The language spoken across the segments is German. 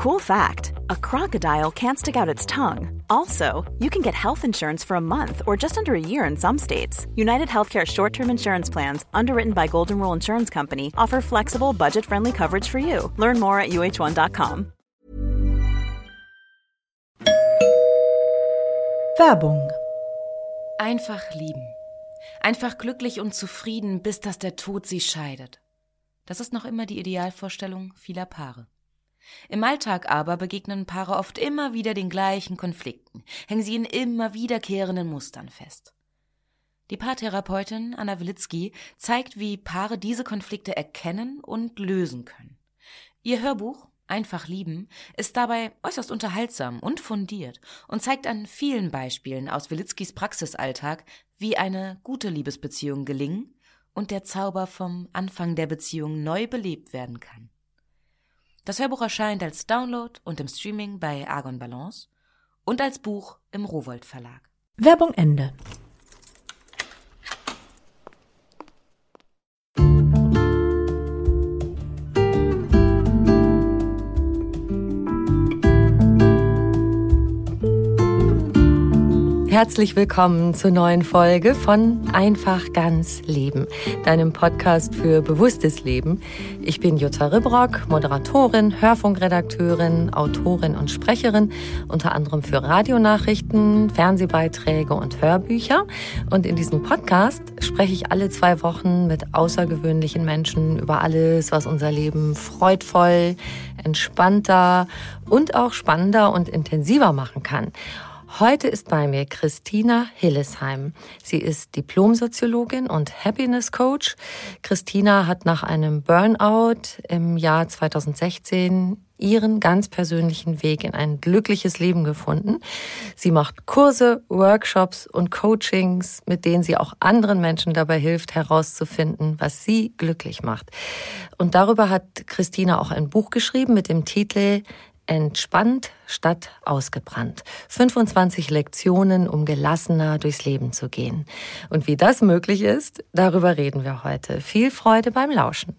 Cool fact a crocodile can't stick out its tongue. Also, you can get health insurance for a month or just under a year in some states. United Healthcare short term insurance plans, underwritten by Golden Rule Insurance Company, offer flexible, budget friendly coverage for you. Learn more at uh1.com. Werbung. Einfach lieben. Einfach glücklich und zufrieden, bis dass der Tod sie scheidet. Das ist noch immer die Idealvorstellung vieler Paare. Im Alltag aber begegnen Paare oft immer wieder den gleichen Konflikten, hängen sie in immer wiederkehrenden Mustern fest. Die Paartherapeutin Anna Wilitzki zeigt, wie Paare diese Konflikte erkennen und lösen können. Ihr Hörbuch Einfach lieben ist dabei äußerst unterhaltsam und fundiert und zeigt an vielen Beispielen aus Wilitzkis Praxisalltag, wie eine gute Liebesbeziehung gelingen und der Zauber vom Anfang der Beziehung neu belebt werden kann. Das Hörbuch erscheint als Download und im Streaming bei Argon Balance und als Buch im Rowold Verlag. Werbung Ende. Herzlich willkommen zur neuen Folge von Einfach ganz Leben, deinem Podcast für bewusstes Leben. Ich bin Jutta Ribrock, Moderatorin, Hörfunkredakteurin, Autorin und Sprecherin, unter anderem für Radionachrichten, Fernsehbeiträge und Hörbücher. Und in diesem Podcast spreche ich alle zwei Wochen mit außergewöhnlichen Menschen über alles, was unser Leben freudvoll, entspannter und auch spannender und intensiver machen kann. Heute ist bei mir Christina Hillesheim. Sie ist Diplomsoziologin und Happiness Coach. Christina hat nach einem Burnout im Jahr 2016 ihren ganz persönlichen Weg in ein glückliches Leben gefunden. Sie macht Kurse, Workshops und Coachings, mit denen sie auch anderen Menschen dabei hilft, herauszufinden, was sie glücklich macht. Und darüber hat Christina auch ein Buch geschrieben mit dem Titel Entspannt statt ausgebrannt. 25 Lektionen, um gelassener durchs Leben zu gehen. Und wie das möglich ist, darüber reden wir heute. Viel Freude beim Lauschen.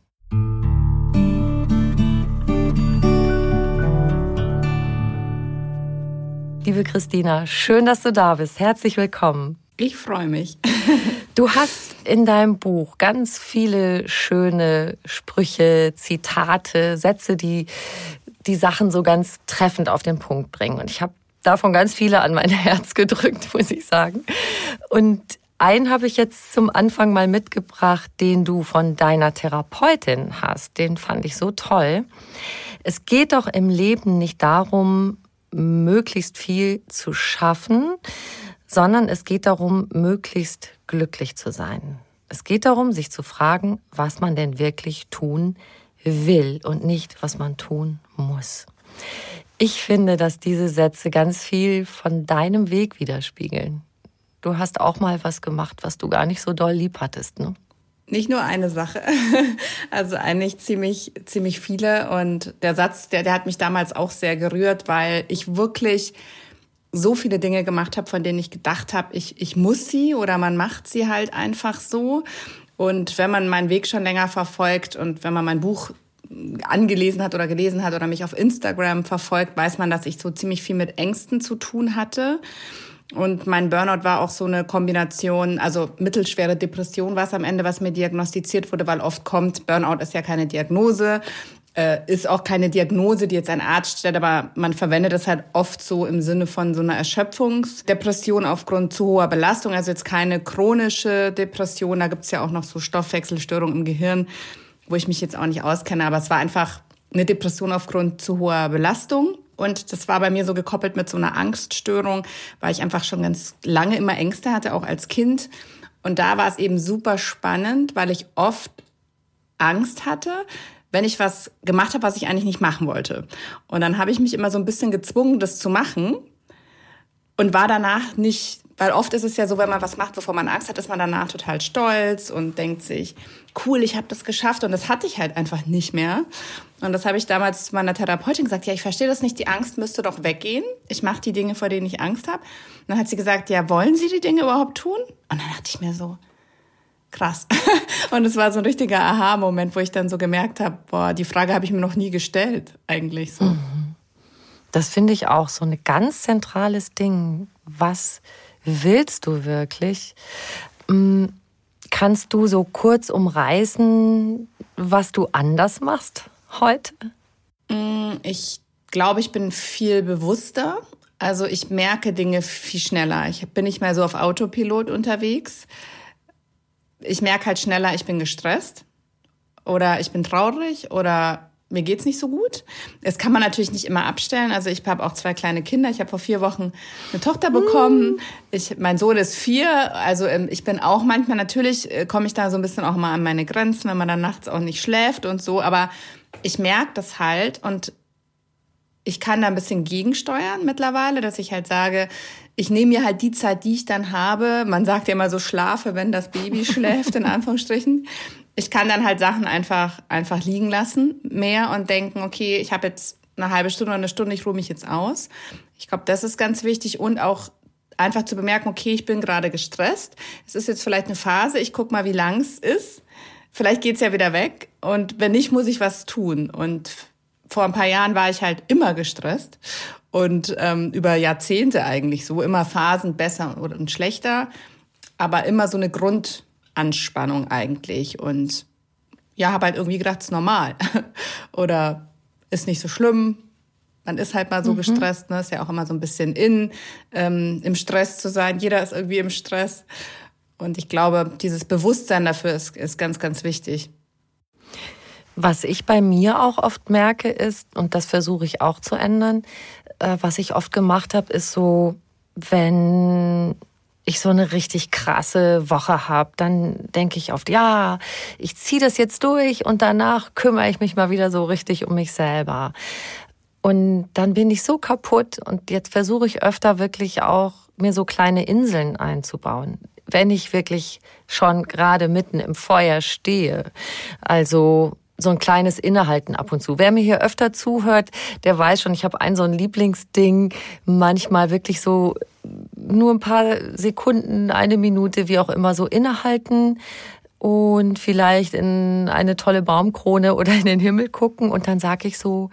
Liebe Christina, schön, dass du da bist. Herzlich willkommen. Ich freue mich. Du hast in deinem Buch ganz viele schöne Sprüche, Zitate, Sätze, die die Sachen so ganz treffend auf den Punkt bringen. Und ich habe davon ganz viele an mein Herz gedrückt, muss ich sagen. Und einen habe ich jetzt zum Anfang mal mitgebracht, den du von deiner Therapeutin hast. Den fand ich so toll. Es geht doch im Leben nicht darum, möglichst viel zu schaffen, sondern es geht darum, möglichst glücklich zu sein. Es geht darum, sich zu fragen, was man denn wirklich tun will und nicht, was man tun muss. Ich finde, dass diese Sätze ganz viel von deinem Weg widerspiegeln. Du hast auch mal was gemacht, was du gar nicht so doll lieb hattest, ne? Nicht nur eine Sache, also eigentlich ziemlich, ziemlich viele. Und der Satz, der, der hat mich damals auch sehr gerührt, weil ich wirklich so viele Dinge gemacht habe, von denen ich gedacht habe, ich, ich muss sie oder man macht sie halt einfach so. Und wenn man meinen Weg schon länger verfolgt und wenn man mein Buch angelesen hat oder gelesen hat oder mich auf Instagram verfolgt, weiß man, dass ich so ziemlich viel mit Ängsten zu tun hatte. Und mein Burnout war auch so eine Kombination, also mittelschwere Depression war es am Ende, was mir diagnostiziert wurde, weil oft kommt, Burnout ist ja keine Diagnose, äh, ist auch keine Diagnose, die jetzt ein Arzt stellt, aber man verwendet es halt oft so im Sinne von so einer Erschöpfungsdepression aufgrund zu hoher Belastung, also jetzt keine chronische Depression, da gibt's ja auch noch so Stoffwechselstörungen im Gehirn, wo ich mich jetzt auch nicht auskenne, aber es war einfach eine Depression aufgrund zu hoher Belastung. Und das war bei mir so gekoppelt mit so einer Angststörung, weil ich einfach schon ganz lange immer Ängste hatte, auch als Kind. Und da war es eben super spannend, weil ich oft Angst hatte, wenn ich was gemacht habe, was ich eigentlich nicht machen wollte. Und dann habe ich mich immer so ein bisschen gezwungen, das zu machen und war danach nicht weil oft ist es ja so, wenn man was macht, wovor man Angst hat, ist man danach total stolz und denkt sich, cool, ich habe das geschafft. Und das hatte ich halt einfach nicht mehr. Und das habe ich damals zu meiner Therapeutin gesagt, ja, ich verstehe das nicht, die Angst müsste doch weggehen. Ich mache die Dinge, vor denen ich Angst habe. Und dann hat sie gesagt, ja, wollen Sie die Dinge überhaupt tun? Und dann dachte ich mir so, krass. Und es war so ein richtiger Aha-Moment, wo ich dann so gemerkt habe, boah, die Frage habe ich mir noch nie gestellt, eigentlich so. Mhm. Das finde ich auch so ein ganz zentrales Ding. Was willst du wirklich? Mm, kannst du so kurz umreißen, was du anders machst heute? Mm, ich glaube, ich bin viel bewusster. Also ich merke Dinge viel schneller. Ich bin nicht mehr so auf Autopilot unterwegs. Ich merke halt schneller, ich bin gestresst oder ich bin traurig oder mir geht's nicht so gut. Das kann man natürlich nicht immer abstellen. Also ich habe auch zwei kleine Kinder. Ich habe vor vier Wochen eine Tochter bekommen. Ich, mein Sohn ist vier. Also ähm, ich bin auch manchmal natürlich äh, komme ich da so ein bisschen auch mal an meine Grenzen, wenn man dann nachts auch nicht schläft und so. Aber ich merke das halt und ich kann da ein bisschen gegensteuern mittlerweile, dass ich halt sage, ich nehme mir halt die Zeit, die ich dann habe. Man sagt ja immer so schlafe, wenn das Baby schläft, in Anführungsstrichen ich kann dann halt Sachen einfach, einfach liegen lassen mehr und denken, okay, ich habe jetzt eine halbe Stunde oder eine Stunde, ich ruhe mich jetzt aus. Ich glaube, das ist ganz wichtig und auch einfach zu bemerken, okay, ich bin gerade gestresst. Es ist jetzt vielleicht eine Phase, ich guck mal, wie lang es ist. Vielleicht geht's ja wieder weg und wenn nicht, muss ich was tun. Und vor ein paar Jahren war ich halt immer gestresst und ähm, über Jahrzehnte eigentlich so, immer Phasen besser und schlechter, aber immer so eine Grund Anspannung eigentlich. Und ja, habe halt irgendwie gedacht, es ist normal. Oder ist nicht so schlimm. Man ist halt mal so mhm. gestresst, ne? Ist ja auch immer so ein bisschen in, ähm, im Stress zu sein. Jeder ist irgendwie im Stress. Und ich glaube, dieses Bewusstsein dafür ist, ist ganz, ganz wichtig. Was ich bei mir auch oft merke ist, und das versuche ich auch zu ändern, äh, was ich oft gemacht habe, ist so, wenn ich so eine richtig krasse Woche habe, dann denke ich oft, ja, ich ziehe das jetzt durch und danach kümmere ich mich mal wieder so richtig um mich selber. Und dann bin ich so kaputt und jetzt versuche ich öfter wirklich auch mir so kleine Inseln einzubauen, wenn ich wirklich schon gerade mitten im Feuer stehe. Also so ein kleines Innehalten ab und zu. Wer mir hier öfter zuhört, der weiß schon, ich habe ein so ein Lieblingsding, manchmal wirklich so nur ein paar Sekunden, eine Minute, wie auch immer, so innehalten und vielleicht in eine tolle Baumkrone oder in den Himmel gucken und dann sage ich so,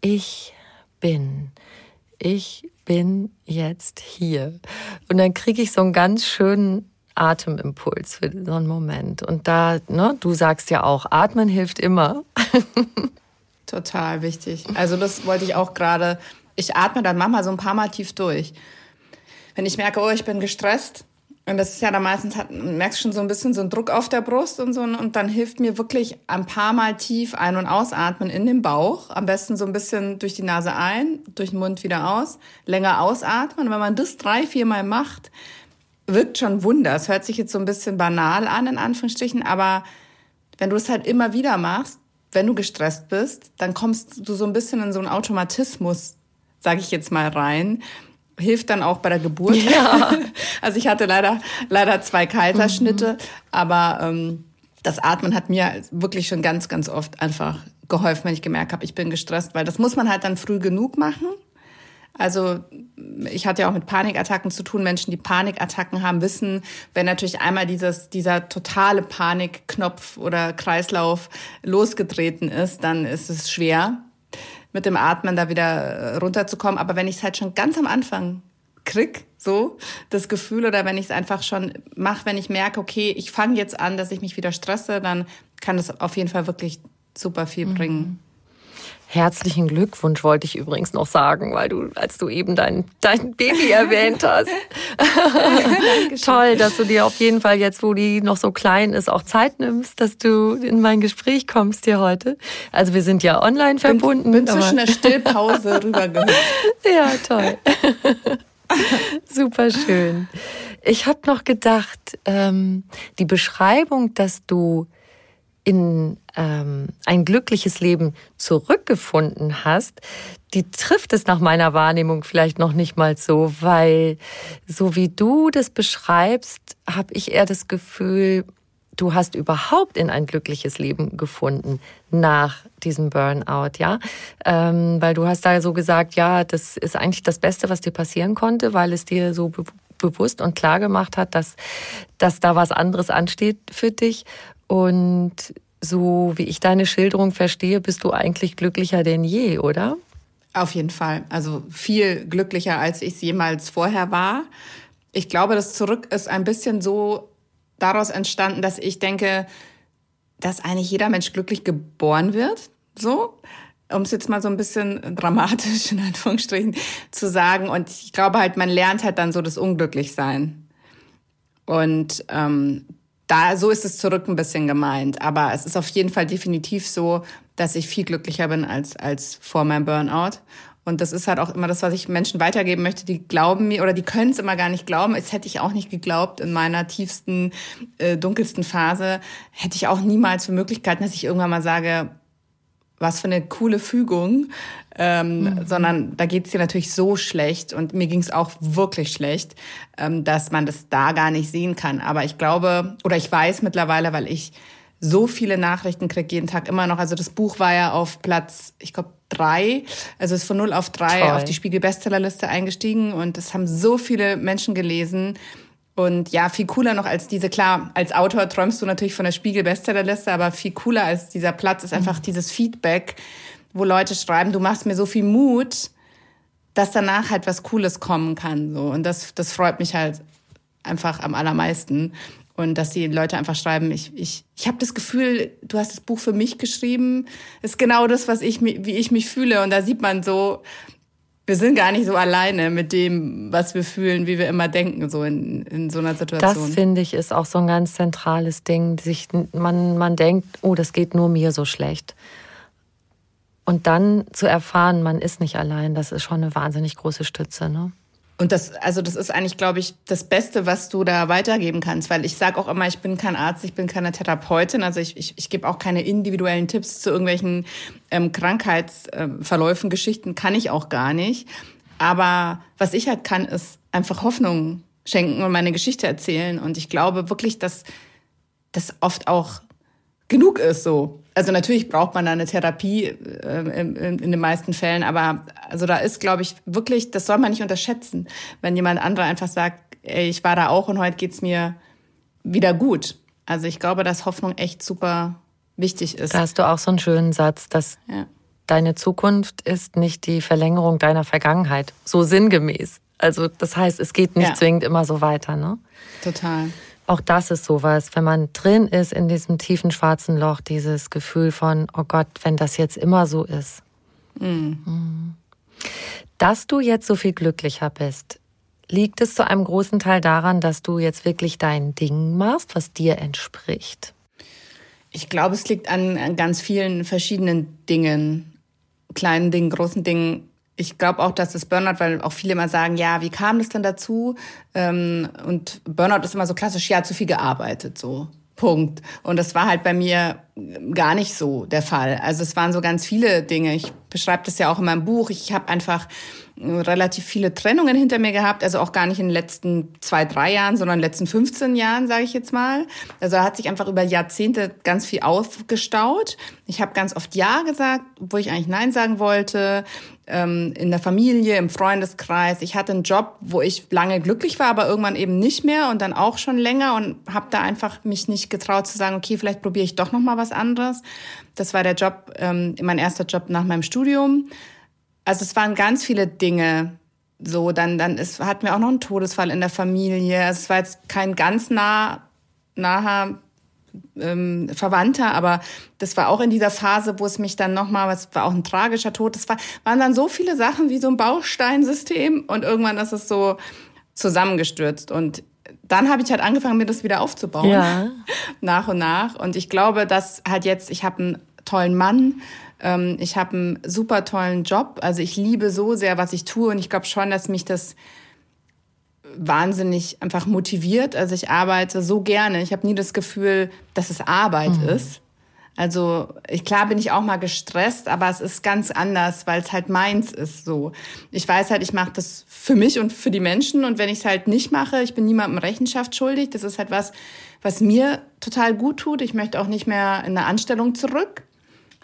ich bin, ich bin jetzt hier. Und dann kriege ich so einen ganz schönen Atemimpuls für so einen Moment. Und da, ne, du sagst ja auch, atmen hilft immer. Total wichtig. Also das wollte ich auch gerade. Ich atme dann manchmal so ein paar Mal tief durch. Wenn ich merke, oh, ich bin gestresst, und das ist ja dann meistens, hat, merkst schon so ein bisschen so einen Druck auf der Brust und so. Und dann hilft mir wirklich ein paar Mal tief ein- und ausatmen in den Bauch. Am besten so ein bisschen durch die Nase ein, durch den Mund wieder aus. Länger ausatmen. Und wenn man das drei, vier Mal macht, wirkt schon Wunder. Es hört sich jetzt so ein bisschen banal an, in Anführungsstrichen, aber wenn du es halt immer wieder machst, wenn du gestresst bist, dann kommst du so ein bisschen in so einen Automatismus, sage ich jetzt mal, rein. Hilft dann auch bei der Geburt. Ja. Also ich hatte leider, leider zwei Kaiserschnitte, mhm. aber ähm, das Atmen hat mir wirklich schon ganz, ganz oft einfach geholfen, wenn ich gemerkt habe, ich bin gestresst, weil das muss man halt dann früh genug machen. Also ich hatte ja auch mit Panikattacken zu tun. Menschen, die Panikattacken haben, wissen, wenn natürlich einmal dieses, dieser totale Panikknopf oder Kreislauf losgetreten ist, dann ist es schwer, mit dem Atmen da wieder runterzukommen. Aber wenn ich es halt schon ganz am Anfang krieg, so das Gefühl, oder wenn ich es einfach schon mache, wenn ich merke, okay, ich fange jetzt an, dass ich mich wieder stresse, dann kann das auf jeden Fall wirklich super viel bringen. Herzlichen Glückwunsch wollte ich übrigens noch sagen, weil du, als du eben dein, dein Baby erwähnt hast. Toll, dass du dir auf jeden Fall jetzt, wo die noch so klein ist, auch Zeit nimmst, dass du in mein Gespräch kommst hier heute. Also wir sind ja online verbunden. Bin, bin zwischen der Stillpause rübergehüpft. Ja, toll. Super schön. Ich habe noch gedacht, ähm, die Beschreibung, dass du in ähm, ein glückliches Leben zurückgefunden hast, die trifft es nach meiner Wahrnehmung vielleicht noch nicht mal so, weil so wie du das beschreibst, habe ich eher das Gefühl, du hast überhaupt in ein glückliches Leben gefunden nach diesem Burnout, ja, ähm, weil du hast da so gesagt, ja, das ist eigentlich das Beste, was dir passieren konnte, weil es dir so be bewusst und klar gemacht hat, dass, dass da was anderes ansteht für dich. Und so wie ich deine Schilderung verstehe, bist du eigentlich glücklicher denn je, oder? Auf jeden Fall. Also viel glücklicher, als ich es jemals vorher war. Ich glaube, das Zurück ist ein bisschen so daraus entstanden, dass ich denke, dass eigentlich jeder Mensch glücklich geboren wird. So um es jetzt mal so ein bisschen dramatisch in Anführungsstrichen zu sagen. Und ich glaube halt, man lernt halt dann so das Unglücklichsein. Und ähm, da so ist es zurück ein bisschen gemeint. Aber es ist auf jeden Fall definitiv so, dass ich viel glücklicher bin als, als vor meinem Burnout. Und das ist halt auch immer das, was ich Menschen weitergeben möchte. Die glauben mir oder die können es immer gar nicht glauben. Es hätte ich auch nicht geglaubt in meiner tiefsten, äh, dunkelsten Phase. Hätte ich auch niemals für Möglichkeiten, dass ich irgendwann mal sage, was für eine coole Fügung, ähm, mhm. sondern da geht es dir natürlich so schlecht und mir ging es auch wirklich schlecht, ähm, dass man das da gar nicht sehen kann. Aber ich glaube, oder ich weiß mittlerweile, weil ich so viele Nachrichten kriege jeden Tag immer noch. Also das Buch war ja auf Platz, ich glaube, drei, also ist von null auf drei Toll. auf die Spiegel-Bestsellerliste eingestiegen und es haben so viele Menschen gelesen. Und ja, viel cooler noch als diese, klar, als Autor träumst du natürlich von der Spiegel-Bestsellerliste, aber viel cooler als dieser Platz ist einfach mhm. dieses Feedback, wo Leute schreiben, du machst mir so viel Mut, dass danach halt was Cooles kommen kann. So. Und das, das freut mich halt einfach am allermeisten. Und dass die Leute einfach schreiben, ich, ich, ich habe das Gefühl, du hast das Buch für mich geschrieben, ist genau das, was ich, wie ich mich fühle. Und da sieht man so, wir sind gar nicht so alleine mit dem, was wir fühlen, wie wir immer denken, so in, in so einer Situation. Das finde ich ist auch so ein ganz zentrales Ding. Sich, man, man denkt, oh, das geht nur mir so schlecht. Und dann zu erfahren, man ist nicht allein, das ist schon eine wahnsinnig große Stütze. Ne? Und das, also das ist eigentlich, glaube ich, das Beste, was du da weitergeben kannst, weil ich sage auch immer, ich bin kein Arzt, ich bin keine Therapeutin, also ich, ich, ich gebe auch keine individuellen Tipps zu irgendwelchen ähm, Krankheitsverläufen, Geschichten, kann ich auch gar nicht. Aber was ich halt kann, ist einfach Hoffnung schenken und meine Geschichte erzählen. Und ich glaube wirklich, dass das oft auch genug ist so. Also natürlich braucht man da eine Therapie äh, in, in, den meisten Fällen, aber also da ist, glaube ich, wirklich, das soll man nicht unterschätzen, wenn jemand anderer einfach sagt, ey, ich war da auch und heute geht's mir wieder gut. Also ich glaube, dass Hoffnung echt super wichtig ist. Da hast du auch so einen schönen Satz, dass ja. deine Zukunft ist nicht die Verlängerung deiner Vergangenheit, so sinngemäß. Also das heißt, es geht nicht ja. zwingend immer so weiter, ne? Total auch das ist sowas, wenn man drin ist in diesem tiefen schwarzen Loch, dieses Gefühl von, oh Gott, wenn das jetzt immer so ist. Mhm. Dass du jetzt so viel glücklicher bist, liegt es zu einem großen Teil daran, dass du jetzt wirklich dein Ding machst, was dir entspricht? Ich glaube, es liegt an, an ganz vielen verschiedenen Dingen, kleinen Dingen, großen Dingen ich glaube auch, dass das Burnout, weil auch viele immer sagen, ja, wie kam das denn dazu? Ähm, und Burnout ist immer so klassisch, ja, zu viel gearbeitet, so. Punkt. Und das war halt bei mir gar nicht so der Fall. Also es waren so ganz viele Dinge. Ich beschreibe das ja auch in meinem Buch. Ich habe einfach relativ viele Trennungen hinter mir gehabt, also auch gar nicht in den letzten zwei, drei Jahren, sondern in den letzten 15 Jahren, sage ich jetzt mal. Also hat sich einfach über Jahrzehnte ganz viel aufgestaut. Ich habe ganz oft Ja gesagt, wo ich eigentlich Nein sagen wollte. Ähm, in der Familie, im Freundeskreis. Ich hatte einen Job, wo ich lange glücklich war, aber irgendwann eben nicht mehr und dann auch schon länger und habe da einfach mich nicht getraut zu sagen, okay, vielleicht probiere ich doch noch mal was anderes. Das war der Job, ähm, mein erster Job nach meinem Studium also es waren ganz viele Dinge. So, dann, dann ist, hatten wir auch noch einen Todesfall in der Familie. Also es war jetzt kein ganz nah, naher ähm, Verwandter, aber das war auch in dieser Phase, wo es mich dann nochmal, es war auch ein tragischer Tod, das war, waren dann so viele Sachen wie so ein Bausteinsystem und irgendwann ist es so zusammengestürzt und dann habe ich halt angefangen, mir das wieder aufzubauen. Ja. Nach und nach. Und ich glaube, dass halt jetzt, ich habe einen tollen Mann, ähm, ich habe einen super tollen Job. Also ich liebe so sehr, was ich tue. Und ich glaube schon, dass mich das wahnsinnig einfach motiviert. Also ich arbeite so gerne. Ich habe nie das Gefühl, dass es Arbeit mhm. ist. Also ich, klar bin ich auch mal gestresst, aber es ist ganz anders, weil es halt meins ist so. Ich weiß halt, ich mache das für mich und für die Menschen und wenn ich es halt nicht mache, ich bin niemandem Rechenschaft schuldig. Das ist halt was, was mir total gut tut. Ich möchte auch nicht mehr in eine Anstellung zurück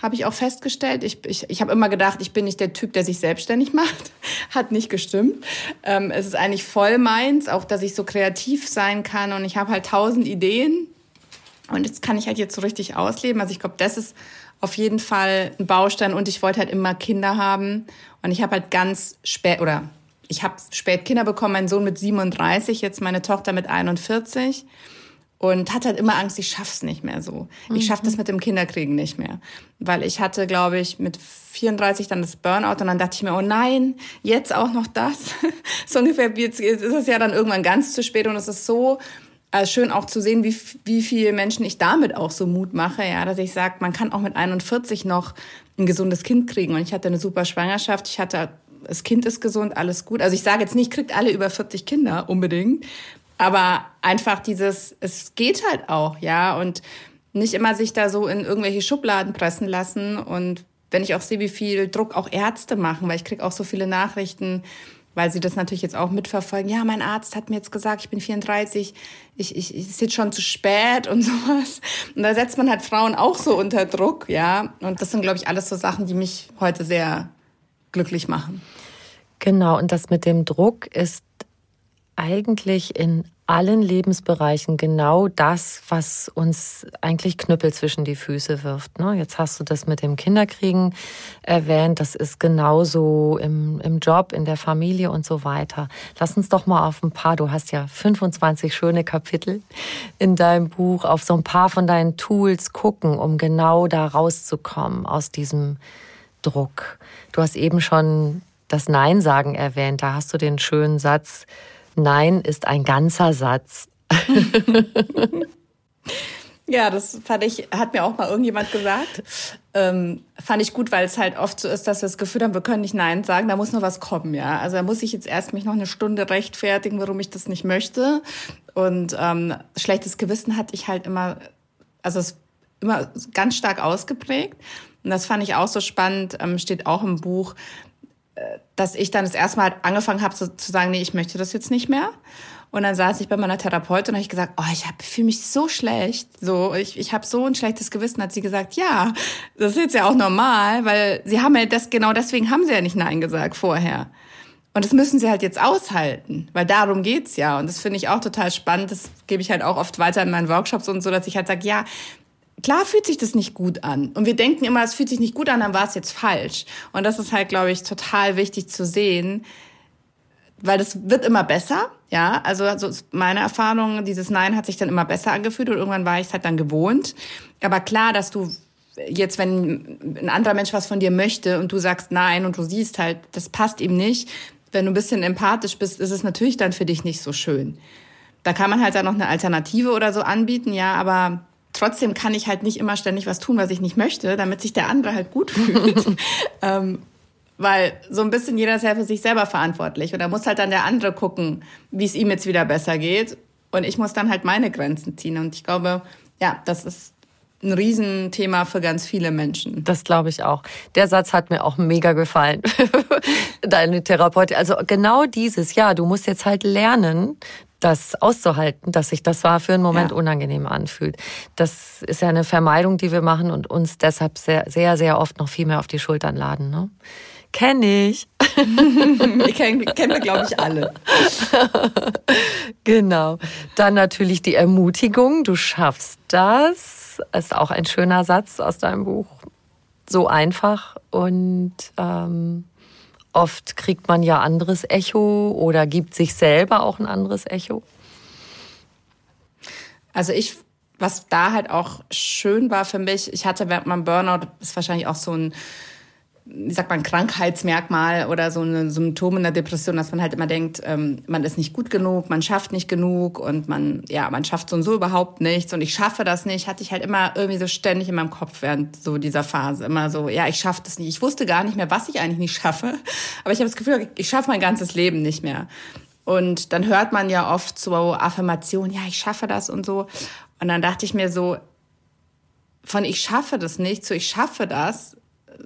habe ich auch festgestellt. Ich, ich, ich habe immer gedacht, ich bin nicht der Typ, der sich selbstständig macht. Hat nicht gestimmt. Ähm, es ist eigentlich voll meins, auch dass ich so kreativ sein kann und ich habe halt tausend Ideen und jetzt kann ich halt jetzt so richtig ausleben. Also ich glaube, das ist auf jeden Fall ein Baustein und ich wollte halt immer Kinder haben. Und ich habe halt ganz spät, oder ich habe spät Kinder bekommen, mein Sohn mit 37, jetzt meine Tochter mit 41 und hatte halt immer Angst, ich schaff's nicht mehr so. Ich schaff das mhm. mit dem Kinderkriegen nicht mehr, weil ich hatte, glaube ich, mit 34 dann das Burnout und dann dachte ich mir, oh nein, jetzt auch noch das. so ungefähr jetzt ist es ja dann irgendwann ganz zu spät und es ist so also schön auch zu sehen, wie, wie viele Menschen ich damit auch so Mut mache, ja, dass ich sage, man kann auch mit 41 noch ein gesundes Kind kriegen. Und ich hatte eine super Schwangerschaft, ich hatte, das Kind ist gesund, alles gut. Also ich sage jetzt nicht, kriegt alle über 40 Kinder unbedingt, aber einfach dieses, es geht halt auch, ja, und nicht immer sich da so in irgendwelche Schubladen pressen lassen. Und wenn ich auch sehe, wie viel Druck auch Ärzte machen, weil ich kriege auch so viele Nachrichten, weil sie das natürlich jetzt auch mitverfolgen. Ja, mein Arzt hat mir jetzt gesagt, ich bin 34, ich, ich, ich ist jetzt schon zu spät und sowas. Und da setzt man halt Frauen auch so unter Druck, ja. Und das sind, glaube ich, alles so Sachen, die mich heute sehr glücklich machen. Genau, und das mit dem Druck ist eigentlich in allen Lebensbereichen genau das, was uns eigentlich Knüppel zwischen die Füße wirft. Ne? Jetzt hast du das mit dem Kinderkriegen erwähnt. Das ist genauso im, im Job, in der Familie und so weiter. Lass uns doch mal auf ein paar, du hast ja 25 schöne Kapitel in deinem Buch, auf so ein paar von deinen Tools gucken, um genau da rauszukommen aus diesem Druck. Du hast eben schon das Nein sagen erwähnt. Da hast du den schönen Satz, Nein ist ein ganzer Satz. ja, das fand ich, hat mir auch mal irgendjemand gesagt. Ähm, fand ich gut, weil es halt oft so ist, dass wir das Gefühl haben, wir können nicht Nein sagen, da muss noch was kommen, ja. Also da muss ich jetzt erst mich noch eine Stunde rechtfertigen, warum ich das nicht möchte. Und ähm, schlechtes Gewissen hatte ich halt immer, also es immer ganz stark ausgeprägt. Und das fand ich auch so spannend, ähm, steht auch im Buch, dass ich dann das erste Mal halt angefangen habe so, zu sagen, nee, ich möchte das jetzt nicht mehr. Und dann saß ich bei meiner Therapeutin und habe ich gesagt, oh, ich fühle mich so schlecht, so ich, ich habe so ein schlechtes Gewissen. Hat sie gesagt, ja, das ist jetzt ja auch normal, weil sie haben ja das genau deswegen haben sie ja nicht nein gesagt vorher. Und das müssen sie halt jetzt aushalten, weil darum geht's ja. Und das finde ich auch total spannend. Das gebe ich halt auch oft weiter in meinen Workshops und so, dass ich halt sage, ja, klar fühlt sich das nicht gut an. Und wir denken immer, es fühlt sich nicht gut an, dann war es jetzt falsch. Und das ist halt, glaube ich, total wichtig zu sehen, weil das wird immer besser. Ja, also, also meine Erfahrung, dieses Nein hat sich dann immer besser angefühlt und irgendwann war ich es halt dann gewohnt. Aber klar, dass du jetzt, wenn ein anderer Mensch was von dir möchte und du sagst Nein und du siehst halt, das passt ihm nicht, wenn du ein bisschen empathisch bist, ist es natürlich dann für dich nicht so schön. Da kann man halt dann noch eine Alternative oder so anbieten, ja, aber trotzdem kann ich halt nicht immer ständig was tun, was ich nicht möchte, damit sich der andere halt gut fühlt. ähm, weil so ein bisschen jeder ist ja für sich selber verantwortlich. Und da muss halt dann der andere gucken, wie es ihm jetzt wieder besser geht. Und ich muss dann halt meine Grenzen ziehen. Und ich glaube, ja, das ist ein Riesenthema für ganz viele Menschen. Das glaube ich auch. Der Satz hat mir auch mega gefallen. Deine Therapeutin. Also genau dieses, ja, du musst jetzt halt lernen, das auszuhalten, dass sich das war für einen Moment ja. unangenehm anfühlt. Das ist ja eine Vermeidung, die wir machen und uns deshalb sehr, sehr, sehr oft noch viel mehr auf die Schultern laden. Ne? Kenn ich. kennen, kennen wir, glaube ich, alle. genau. Dann natürlich die Ermutigung, du schaffst das. Ist auch ein schöner Satz aus deinem Buch. So einfach und ähm, Oft kriegt man ja anderes Echo oder gibt sich selber auch ein anderes Echo. Also ich, was da halt auch schön war für mich, ich hatte während meinem Burnout, ist wahrscheinlich auch so ein wie sagt man, Krankheitsmerkmal oder so ein Symptom in der Depression, dass man halt immer denkt, ähm, man ist nicht gut genug, man schafft nicht genug und man, ja, man schafft so und so überhaupt nichts und ich schaffe das nicht, hatte ich halt immer irgendwie so ständig in meinem Kopf während so dieser Phase. Immer so, ja, ich schaffe das nicht. Ich wusste gar nicht mehr, was ich eigentlich nicht schaffe, aber ich habe das Gefühl, ich schaffe mein ganzes Leben nicht mehr. Und dann hört man ja oft so Affirmationen, ja, ich schaffe das und so. Und dann dachte ich mir so, von ich schaffe das nicht zu ich schaffe das,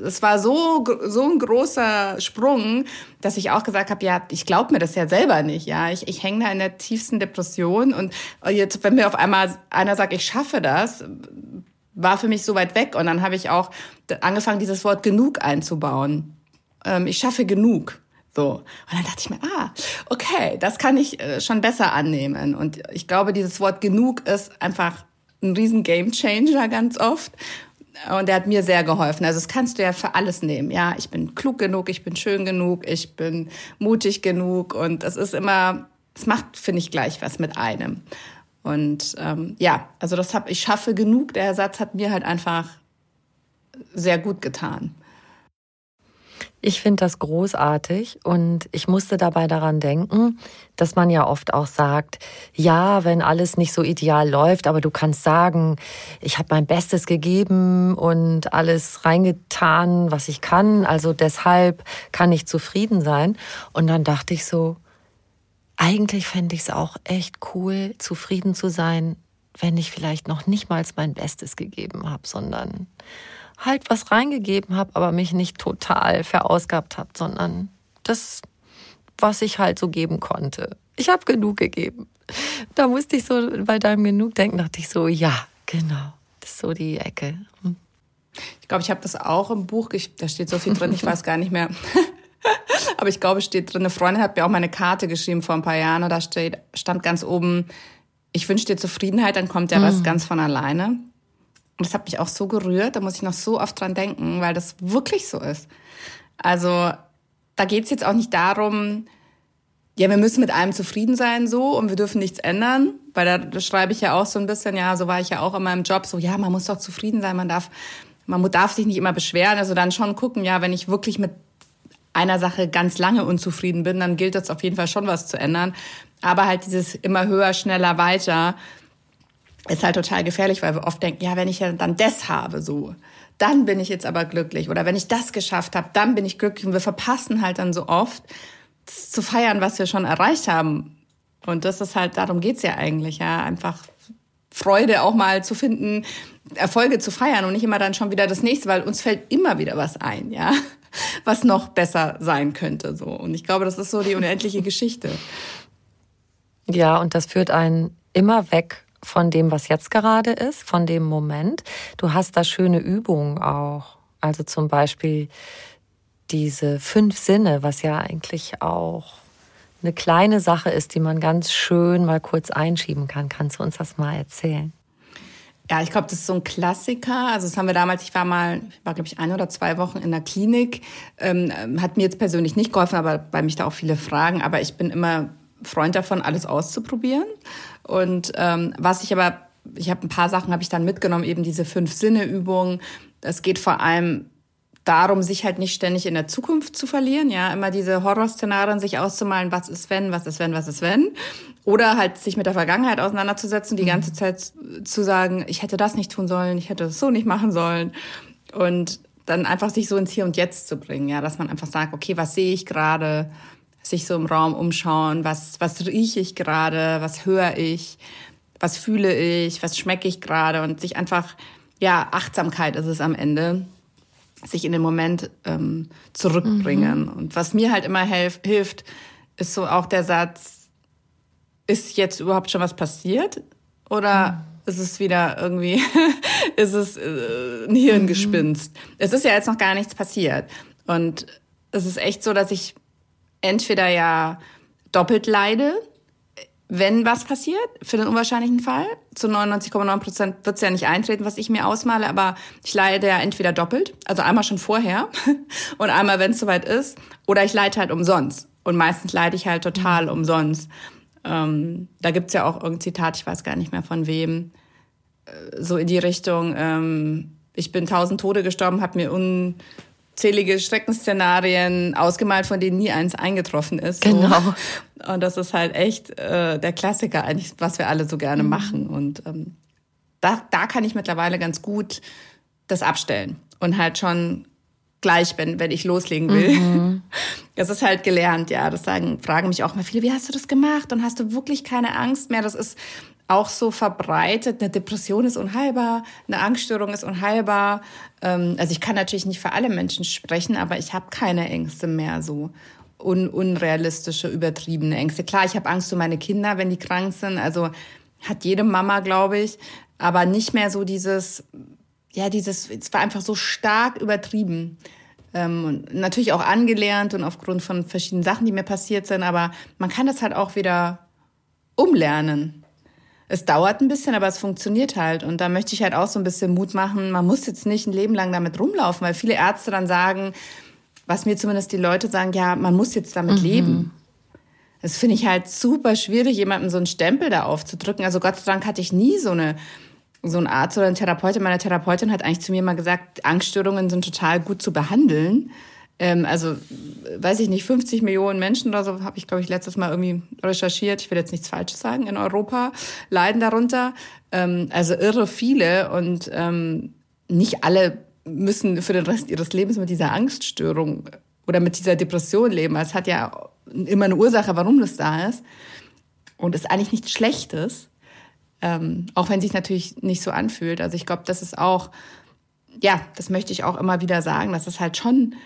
es war so, so ein großer Sprung, dass ich auch gesagt habe, ja, ich glaube mir das ja selber nicht. Ja, ich, ich hänge da in der tiefsten Depression und jetzt, wenn mir auf einmal einer sagt, ich schaffe das, war für mich so weit weg. Und dann habe ich auch angefangen, dieses Wort genug einzubauen. Ähm, ich schaffe genug. So. Und dann dachte ich mir, ah, okay, das kann ich äh, schon besser annehmen. Und ich glaube, dieses Wort genug ist einfach ein riesen Game Changer ganz oft Und der hat mir sehr geholfen. Also das kannst du ja für alles nehmen. Ja, ich bin klug genug, ich bin schön genug, ich bin mutig genug. Und es ist immer, es macht, finde ich, gleich was mit einem. Und ähm, ja, also das habe ich schaffe genug. Der Ersatz hat mir halt einfach sehr gut getan. Ich finde das großartig und ich musste dabei daran denken, dass man ja oft auch sagt, ja, wenn alles nicht so ideal läuft, aber du kannst sagen, ich habe mein Bestes gegeben und alles reingetan, was ich kann, also deshalb kann ich zufrieden sein. Und dann dachte ich so, eigentlich fände ich es auch echt cool, zufrieden zu sein, wenn ich vielleicht noch nicht mal mein Bestes gegeben habe, sondern halt was reingegeben habe, aber mich nicht total verausgabt habe, sondern das, was ich halt so geben konnte. Ich habe genug gegeben. Da musste ich so bei deinem Genug denken, dachte ich so, ja, genau, das ist so die Ecke. Hm. Ich glaube, ich habe das auch im Buch, ich, da steht so viel drin, ich weiß gar nicht mehr. Aber ich glaube, es steht drin, eine Freundin hat mir auch meine Karte geschrieben vor ein paar Jahren und da steht, stand ganz oben, ich wünsche dir Zufriedenheit, dann kommt ja was mhm. ganz von alleine. Und das hat mich auch so gerührt, da muss ich noch so oft dran denken, weil das wirklich so ist. Also da geht's jetzt auch nicht darum, ja, wir müssen mit allem zufrieden sein so und wir dürfen nichts ändern, weil da, schreibe ich ja auch so ein bisschen, ja, so war ich ja auch in meinem Job, so ja, man muss doch zufrieden sein, man darf, man darf sich nicht immer beschweren, also dann schon gucken, ja, wenn ich wirklich mit einer Sache ganz lange unzufrieden bin, dann gilt es auf jeden Fall schon was zu ändern. Aber halt dieses immer höher, schneller, weiter, ist halt total gefährlich, weil wir oft denken, ja, wenn ich ja dann das habe, so, dann bin ich jetzt aber glücklich. Oder wenn ich das geschafft habe, dann bin ich glücklich. Und wir verpassen halt dann so oft, zu feiern, was wir schon erreicht haben. Und das ist halt, darum geht's ja eigentlich, ja, einfach Freude auch mal zu finden, Erfolge zu feiern und nicht immer dann schon wieder das nächste, weil uns fällt immer wieder was ein, ja, was noch besser sein könnte, so. Und ich glaube, das ist so die unendliche Geschichte. Ja, und das führt einen immer weg von dem, was jetzt gerade ist, von dem Moment. Du hast da schöne Übungen auch. Also zum Beispiel diese fünf Sinne, was ja eigentlich auch eine kleine Sache ist, die man ganz schön mal kurz einschieben kann. Kannst du uns das mal erzählen? Ja, ich glaube, das ist so ein Klassiker. Also das haben wir damals, ich war mal, ich war glaube ich ein oder zwei Wochen in der Klinik. Ähm, hat mir jetzt persönlich nicht geholfen, aber bei mich da auch viele Fragen. Aber ich bin immer Freund davon, alles auszuprobieren. Und ähm, was ich aber, ich habe ein paar Sachen habe ich dann mitgenommen, eben diese fünf Sinne Übungen. Es geht vor allem darum, sich halt nicht ständig in der Zukunft zu verlieren, ja, immer diese Horrorszenarien sich auszumalen, was ist wenn, was ist wenn, was ist wenn, oder halt sich mit der Vergangenheit auseinanderzusetzen, die ganze mhm. Zeit zu sagen, ich hätte das nicht tun sollen, ich hätte das so nicht machen sollen und dann einfach sich so ins Hier und Jetzt zu bringen, ja, dass man einfach sagt, okay, was sehe ich gerade, sich so im Raum umschauen, was, was rieche ich gerade, was höre ich, was fühle ich, was schmecke ich gerade und sich einfach, ja, Achtsamkeit ist es am Ende, sich in den Moment ähm, zurückbringen. Mhm. Und was mir halt immer helf, hilft, ist so auch der Satz, ist jetzt überhaupt schon was passiert? Oder mhm. ist es wieder irgendwie, ist es äh, ein Hirngespinst? Mhm. Es ist ja jetzt noch gar nichts passiert. Und es ist echt so, dass ich entweder ja doppelt leide, wenn was passiert, für den unwahrscheinlichen Fall. Zu 99,9 Prozent wird es ja nicht eintreten, was ich mir ausmale, aber ich leide ja entweder doppelt, also einmal schon vorher und einmal, wenn es soweit ist, oder ich leide halt umsonst. Und meistens leide ich halt total umsonst. Ähm, da gibt's ja auch irgendein Zitat, ich weiß gar nicht mehr von wem, äh, so in die Richtung, ähm, ich bin tausend Tode gestorben, habe mir un zählige Schreckensszenarien ausgemalt, von denen nie eins eingetroffen ist. Genau. So. Und das ist halt echt äh, der Klassiker eigentlich, was wir alle so gerne mhm. machen. Und ähm, da, da kann ich mittlerweile ganz gut das abstellen und halt schon gleich, wenn, wenn ich loslegen will. Mhm. Das ist halt gelernt, ja. Das sagen, fragen mich auch mal viele, wie hast du das gemacht? Und hast du wirklich keine Angst mehr? Das ist auch so verbreitet. Eine Depression ist unheilbar, eine Angststörung ist unheilbar. Ähm, also ich kann natürlich nicht für alle Menschen sprechen, aber ich habe keine Ängste mehr so. Un unrealistische, übertriebene Ängste. Klar, ich habe Angst um meine Kinder, wenn die krank sind. Also hat jede Mama, glaube ich. Aber nicht mehr so dieses, ja, dieses, es war einfach so stark übertrieben. Ähm, und natürlich auch angelernt und aufgrund von verschiedenen Sachen, die mir passiert sind. Aber man kann das halt auch wieder umlernen. Es dauert ein bisschen, aber es funktioniert halt. Und da möchte ich halt auch so ein bisschen Mut machen. Man muss jetzt nicht ein Leben lang damit rumlaufen, weil viele Ärzte dann sagen, was mir zumindest die Leute sagen, ja, man muss jetzt damit mhm. leben. Das finde ich halt super schwierig, jemandem so einen Stempel da aufzudrücken. Also Gott sei Dank hatte ich nie so eine so ein Arzt oder ein Therapeutin. Meine Therapeutin hat eigentlich zu mir mal gesagt, Angststörungen sind total gut zu behandeln. Ähm, also, weiß ich nicht, 50 Millionen Menschen oder so, habe ich, glaube ich, letztes Mal irgendwie recherchiert. Ich will jetzt nichts Falsches sagen, in Europa leiden darunter. Ähm, also irre viele und ähm, nicht alle müssen für den Rest ihres Lebens mit dieser Angststörung oder mit dieser Depression leben. Es hat ja immer eine Ursache, warum das da ist. Und ist eigentlich nichts Schlechtes, ähm, auch wenn es sich natürlich nicht so anfühlt. Also ich glaube, das ist auch, ja, das möchte ich auch immer wieder sagen, dass es halt schon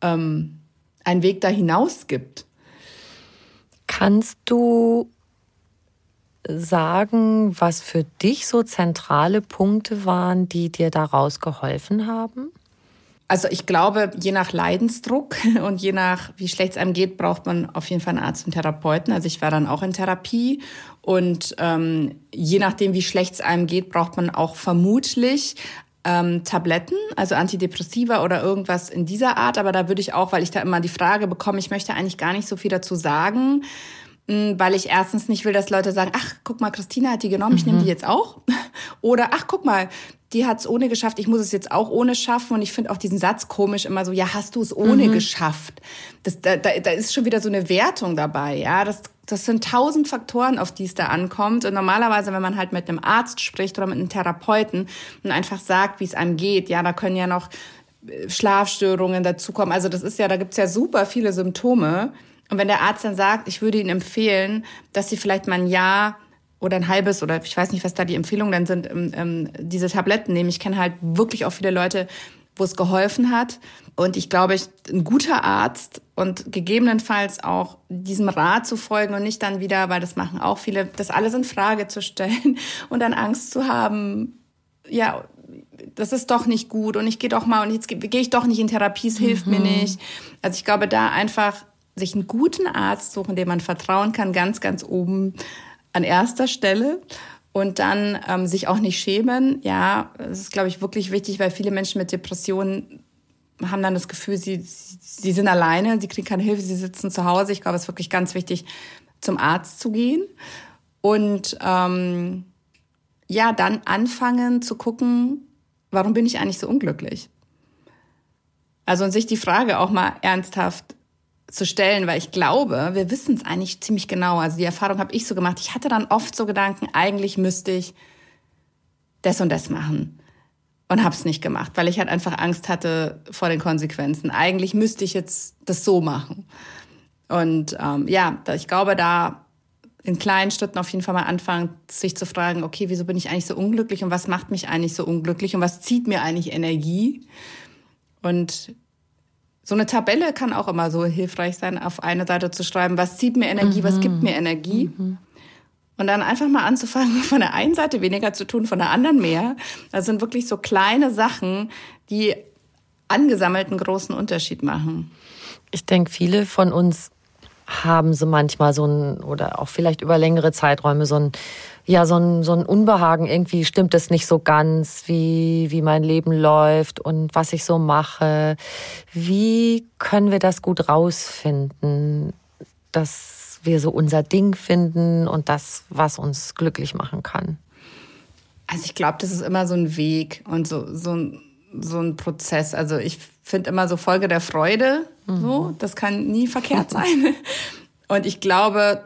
ähm, einen Weg da hinaus gibt. Kannst du sagen, was für dich so zentrale Punkte waren, die dir daraus geholfen haben? Also ich glaube, je nach Leidensdruck und je nach, wie schlecht es einem geht, braucht man auf jeden Fall einen Arzt und Therapeuten. Also ich war dann auch in Therapie und ähm, je nachdem, wie schlecht es einem geht, braucht man auch vermutlich ähm, Tabletten, also Antidepressiva oder irgendwas in dieser Art. Aber da würde ich auch, weil ich da immer die Frage bekomme, ich möchte eigentlich gar nicht so viel dazu sagen, weil ich erstens nicht will, dass Leute sagen, ach, guck mal, Christina hat die genommen, ich nehme die mhm. jetzt auch. Oder ach, guck mal, die hat es ohne geschafft, ich muss es jetzt auch ohne schaffen. Und ich finde auch diesen Satz komisch immer so, ja, hast du es ohne mhm. geschafft? Das, da, da, da ist schon wieder so eine Wertung dabei, ja. Das, das sind tausend Faktoren, auf die es da ankommt. Und normalerweise, wenn man halt mit einem Arzt spricht oder mit einem Therapeuten und einfach sagt, wie es einem geht, ja, da können ja noch äh, Schlafstörungen dazukommen. Also das ist ja, da gibt's ja super viele Symptome. Und wenn der Arzt dann sagt, ich würde Ihnen empfehlen, dass Sie vielleicht mal ein Jahr oder ein halbes oder ich weiß nicht, was da die Empfehlungen dann sind, ähm, ähm, diese Tabletten nehmen. Ich kenne halt wirklich auch viele Leute, wo es geholfen hat. Und ich glaube, ich, ein guter Arzt und gegebenenfalls auch diesem Rat zu folgen und nicht dann wieder, weil das machen auch viele, das alles in Frage zu stellen und dann Angst zu haben, ja, das ist doch nicht gut und ich gehe doch mal und jetzt gehe ich doch nicht in Therapie, es hilft mhm. mir nicht. Also ich glaube, da einfach sich einen guten Arzt suchen, dem man vertrauen kann, ganz, ganz oben an erster Stelle und dann ähm, sich auch nicht schämen. Ja, das ist, glaube ich, wirklich wichtig, weil viele Menschen mit Depressionen haben dann das Gefühl, sie, sie sind alleine, sie kriegen keine Hilfe, sie sitzen zu Hause. Ich glaube, es ist wirklich ganz wichtig, zum Arzt zu gehen und ähm, ja, dann anfangen zu gucken, warum bin ich eigentlich so unglücklich? Also und sich die Frage auch mal ernsthaft zu stellen, weil ich glaube, wir wissen es eigentlich ziemlich genau. Also die Erfahrung habe ich so gemacht. Ich hatte dann oft so Gedanken, eigentlich müsste ich das und das machen und habe es nicht gemacht, weil ich halt einfach Angst hatte vor den Konsequenzen. Eigentlich müsste ich jetzt das so machen. Und ähm, ja, ich glaube, da in kleinen Schritten auf jeden Fall mal anfangen, sich zu fragen, okay, wieso bin ich eigentlich so unglücklich und was macht mich eigentlich so unglücklich und was zieht mir eigentlich Energie? Und so eine Tabelle kann auch immer so hilfreich sein, auf eine Seite zu schreiben, was zieht mir Energie, mhm. was gibt mir Energie. Mhm. Und dann einfach mal anzufangen, von der einen Seite weniger zu tun, von der anderen mehr. Das sind wirklich so kleine Sachen, die angesammelten großen Unterschied machen. Ich denke, viele von uns haben so manchmal so ein, oder auch vielleicht über längere Zeiträume so ein ja, so ein, so ein Unbehagen, irgendwie stimmt es nicht so ganz, wie, wie mein Leben läuft und was ich so mache. Wie können wir das gut rausfinden, dass wir so unser Ding finden und das, was uns glücklich machen kann? Also ich glaube, das ist immer so ein Weg und so, so, ein, so ein Prozess. Also ich finde immer so Folge der Freude, mhm. so, das kann nie verkehrt sein. Und ich glaube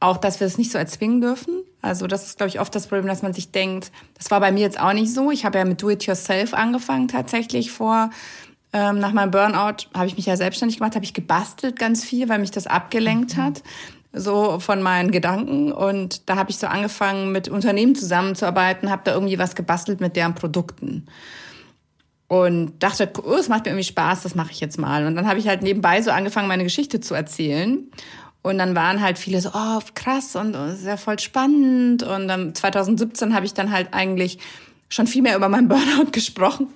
auch, dass wir es nicht so erzwingen dürfen. Also das ist, glaube ich, oft das Problem, dass man sich denkt, das war bei mir jetzt auch nicht so. Ich habe ja mit Do-it-yourself angefangen tatsächlich vor, ähm, nach meinem Burnout habe ich mich ja selbstständig gemacht, habe ich gebastelt ganz viel, weil mich das abgelenkt mhm. hat so von meinen Gedanken und da habe ich so angefangen mit Unternehmen zusammenzuarbeiten, habe da irgendwie was gebastelt mit deren Produkten und dachte, oh, es macht mir irgendwie Spaß, das mache ich jetzt mal und dann habe ich halt nebenbei so angefangen meine Geschichte zu erzählen und dann waren halt viele so, oh, krass und oh, ist ja voll spannend. Und dann 2017 habe ich dann halt eigentlich schon viel mehr über meinen Burnout gesprochen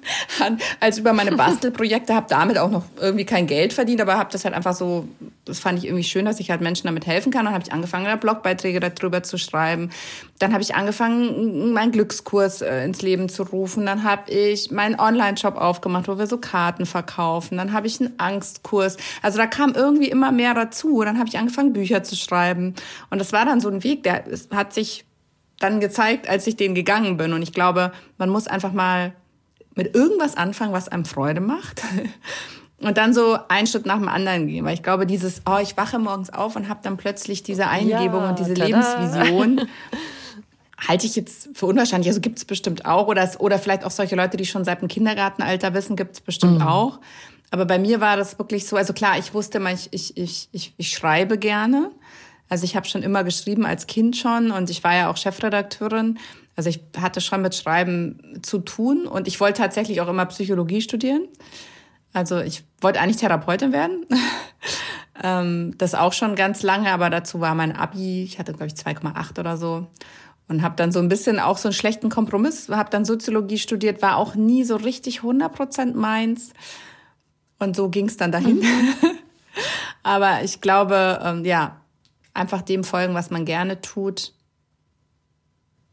als über meine Bastelprojekte. Habe damit auch noch irgendwie kein Geld verdient, aber habe das halt einfach so, das fand ich irgendwie schön, dass ich halt Menschen damit helfen kann. Dann habe ich angefangen, Blogbeiträge darüber zu schreiben. Dann habe ich angefangen, meinen Glückskurs äh, ins Leben zu rufen. Dann habe ich meinen Online-Shop aufgemacht, wo wir so Karten verkaufen. Dann habe ich einen Angstkurs. Also da kam irgendwie immer mehr dazu. Dann habe ich angefangen, Bücher zu schreiben. Und das war dann so ein Weg, der hat sich dann gezeigt, als ich den gegangen bin. Und ich glaube, man muss einfach mal mit irgendwas anfangen, was einem Freude macht. Und dann so einen Schritt nach dem anderen gehen. Weil ich glaube, dieses, oh, ich wache morgens auf und habe dann plötzlich diese Eingebung ja, und diese tada. Lebensvision, halte ich jetzt für unwahrscheinlich. Also gibt es bestimmt auch. Oder, oder vielleicht auch solche Leute, die schon seit dem Kindergartenalter wissen, gibt es bestimmt mhm. auch. Aber bei mir war das wirklich so, also klar, ich wusste mal, ich, ich, ich, ich, ich schreibe gerne. Also ich habe schon immer geschrieben als Kind schon und ich war ja auch Chefredakteurin. Also ich hatte schon mit Schreiben zu tun und ich wollte tatsächlich auch immer Psychologie studieren. Also ich wollte eigentlich Therapeutin werden. Ähm, das auch schon ganz lange, aber dazu war mein Abi, ich hatte glaube ich 2,8 oder so und habe dann so ein bisschen auch so einen schlechten Kompromiss, habe dann Soziologie studiert, war auch nie so richtig 100% meins und so ging es dann dahin. Mhm. aber ich glaube, ähm, ja, einfach dem folgen, was man gerne tut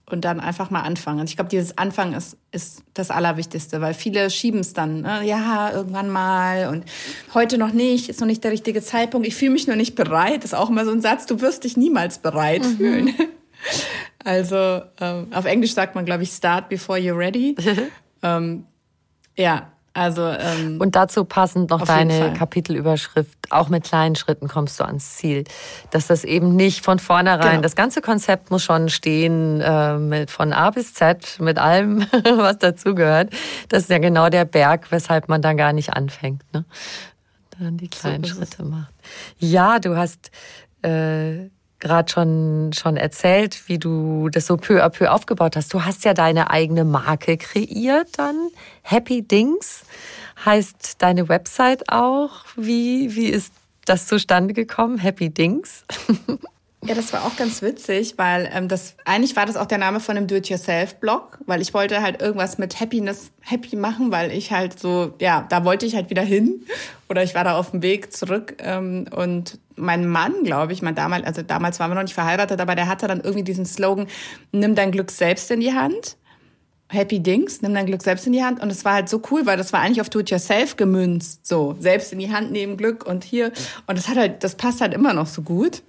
und dann einfach mal anfangen. Und ich glaube, dieses Anfangen ist, ist das Allerwichtigste, weil viele schieben es dann. Ne? Ja, irgendwann mal und heute noch nicht, ist noch nicht der richtige Zeitpunkt. Ich fühle mich noch nicht bereit. Ist auch immer so ein Satz, du wirst dich niemals bereit mhm. fühlen. Also ähm, auf Englisch sagt man, glaube ich, start before you're ready. ähm, ja, also ähm, und dazu passend noch deine Kapitelüberschrift. Auch mit kleinen Schritten kommst du ans Ziel. Dass das eben nicht von vornherein. Genau. Das ganze Konzept muss schon stehen äh, mit von A bis Z mit allem, was dazugehört. Das ist ja genau der Berg, weshalb man dann gar nicht anfängt. Ne? Dann die kleinen so Schritte macht. Ja, du hast äh, gerade schon, schon erzählt, wie du das so peu à peu aufgebaut hast. Du hast ja deine eigene Marke kreiert dann. Happy Dings heißt deine Website auch. Wie, wie ist das zustande gekommen? Happy Dings? Ja, das war auch ganz witzig, weil ähm, das eigentlich war das auch der Name von einem Do-it-yourself-Blog, weil ich wollte halt irgendwas mit Happiness happy machen, weil ich halt so, ja, da wollte ich halt wieder hin oder ich war da auf dem Weg zurück ähm, und mein Mann, glaube ich, mein damals, also damals waren wir noch nicht verheiratet, aber der hatte dann irgendwie diesen Slogan: Nimm dein Glück selbst in die Hand. Happy Dings, nimm dein Glück selbst in die Hand. Und es war halt so cool, weil das war eigentlich auf Do-it-yourself gemünzt. So, selbst in die Hand nehmen, Glück und hier. Und das hat halt, das passt halt immer noch so gut.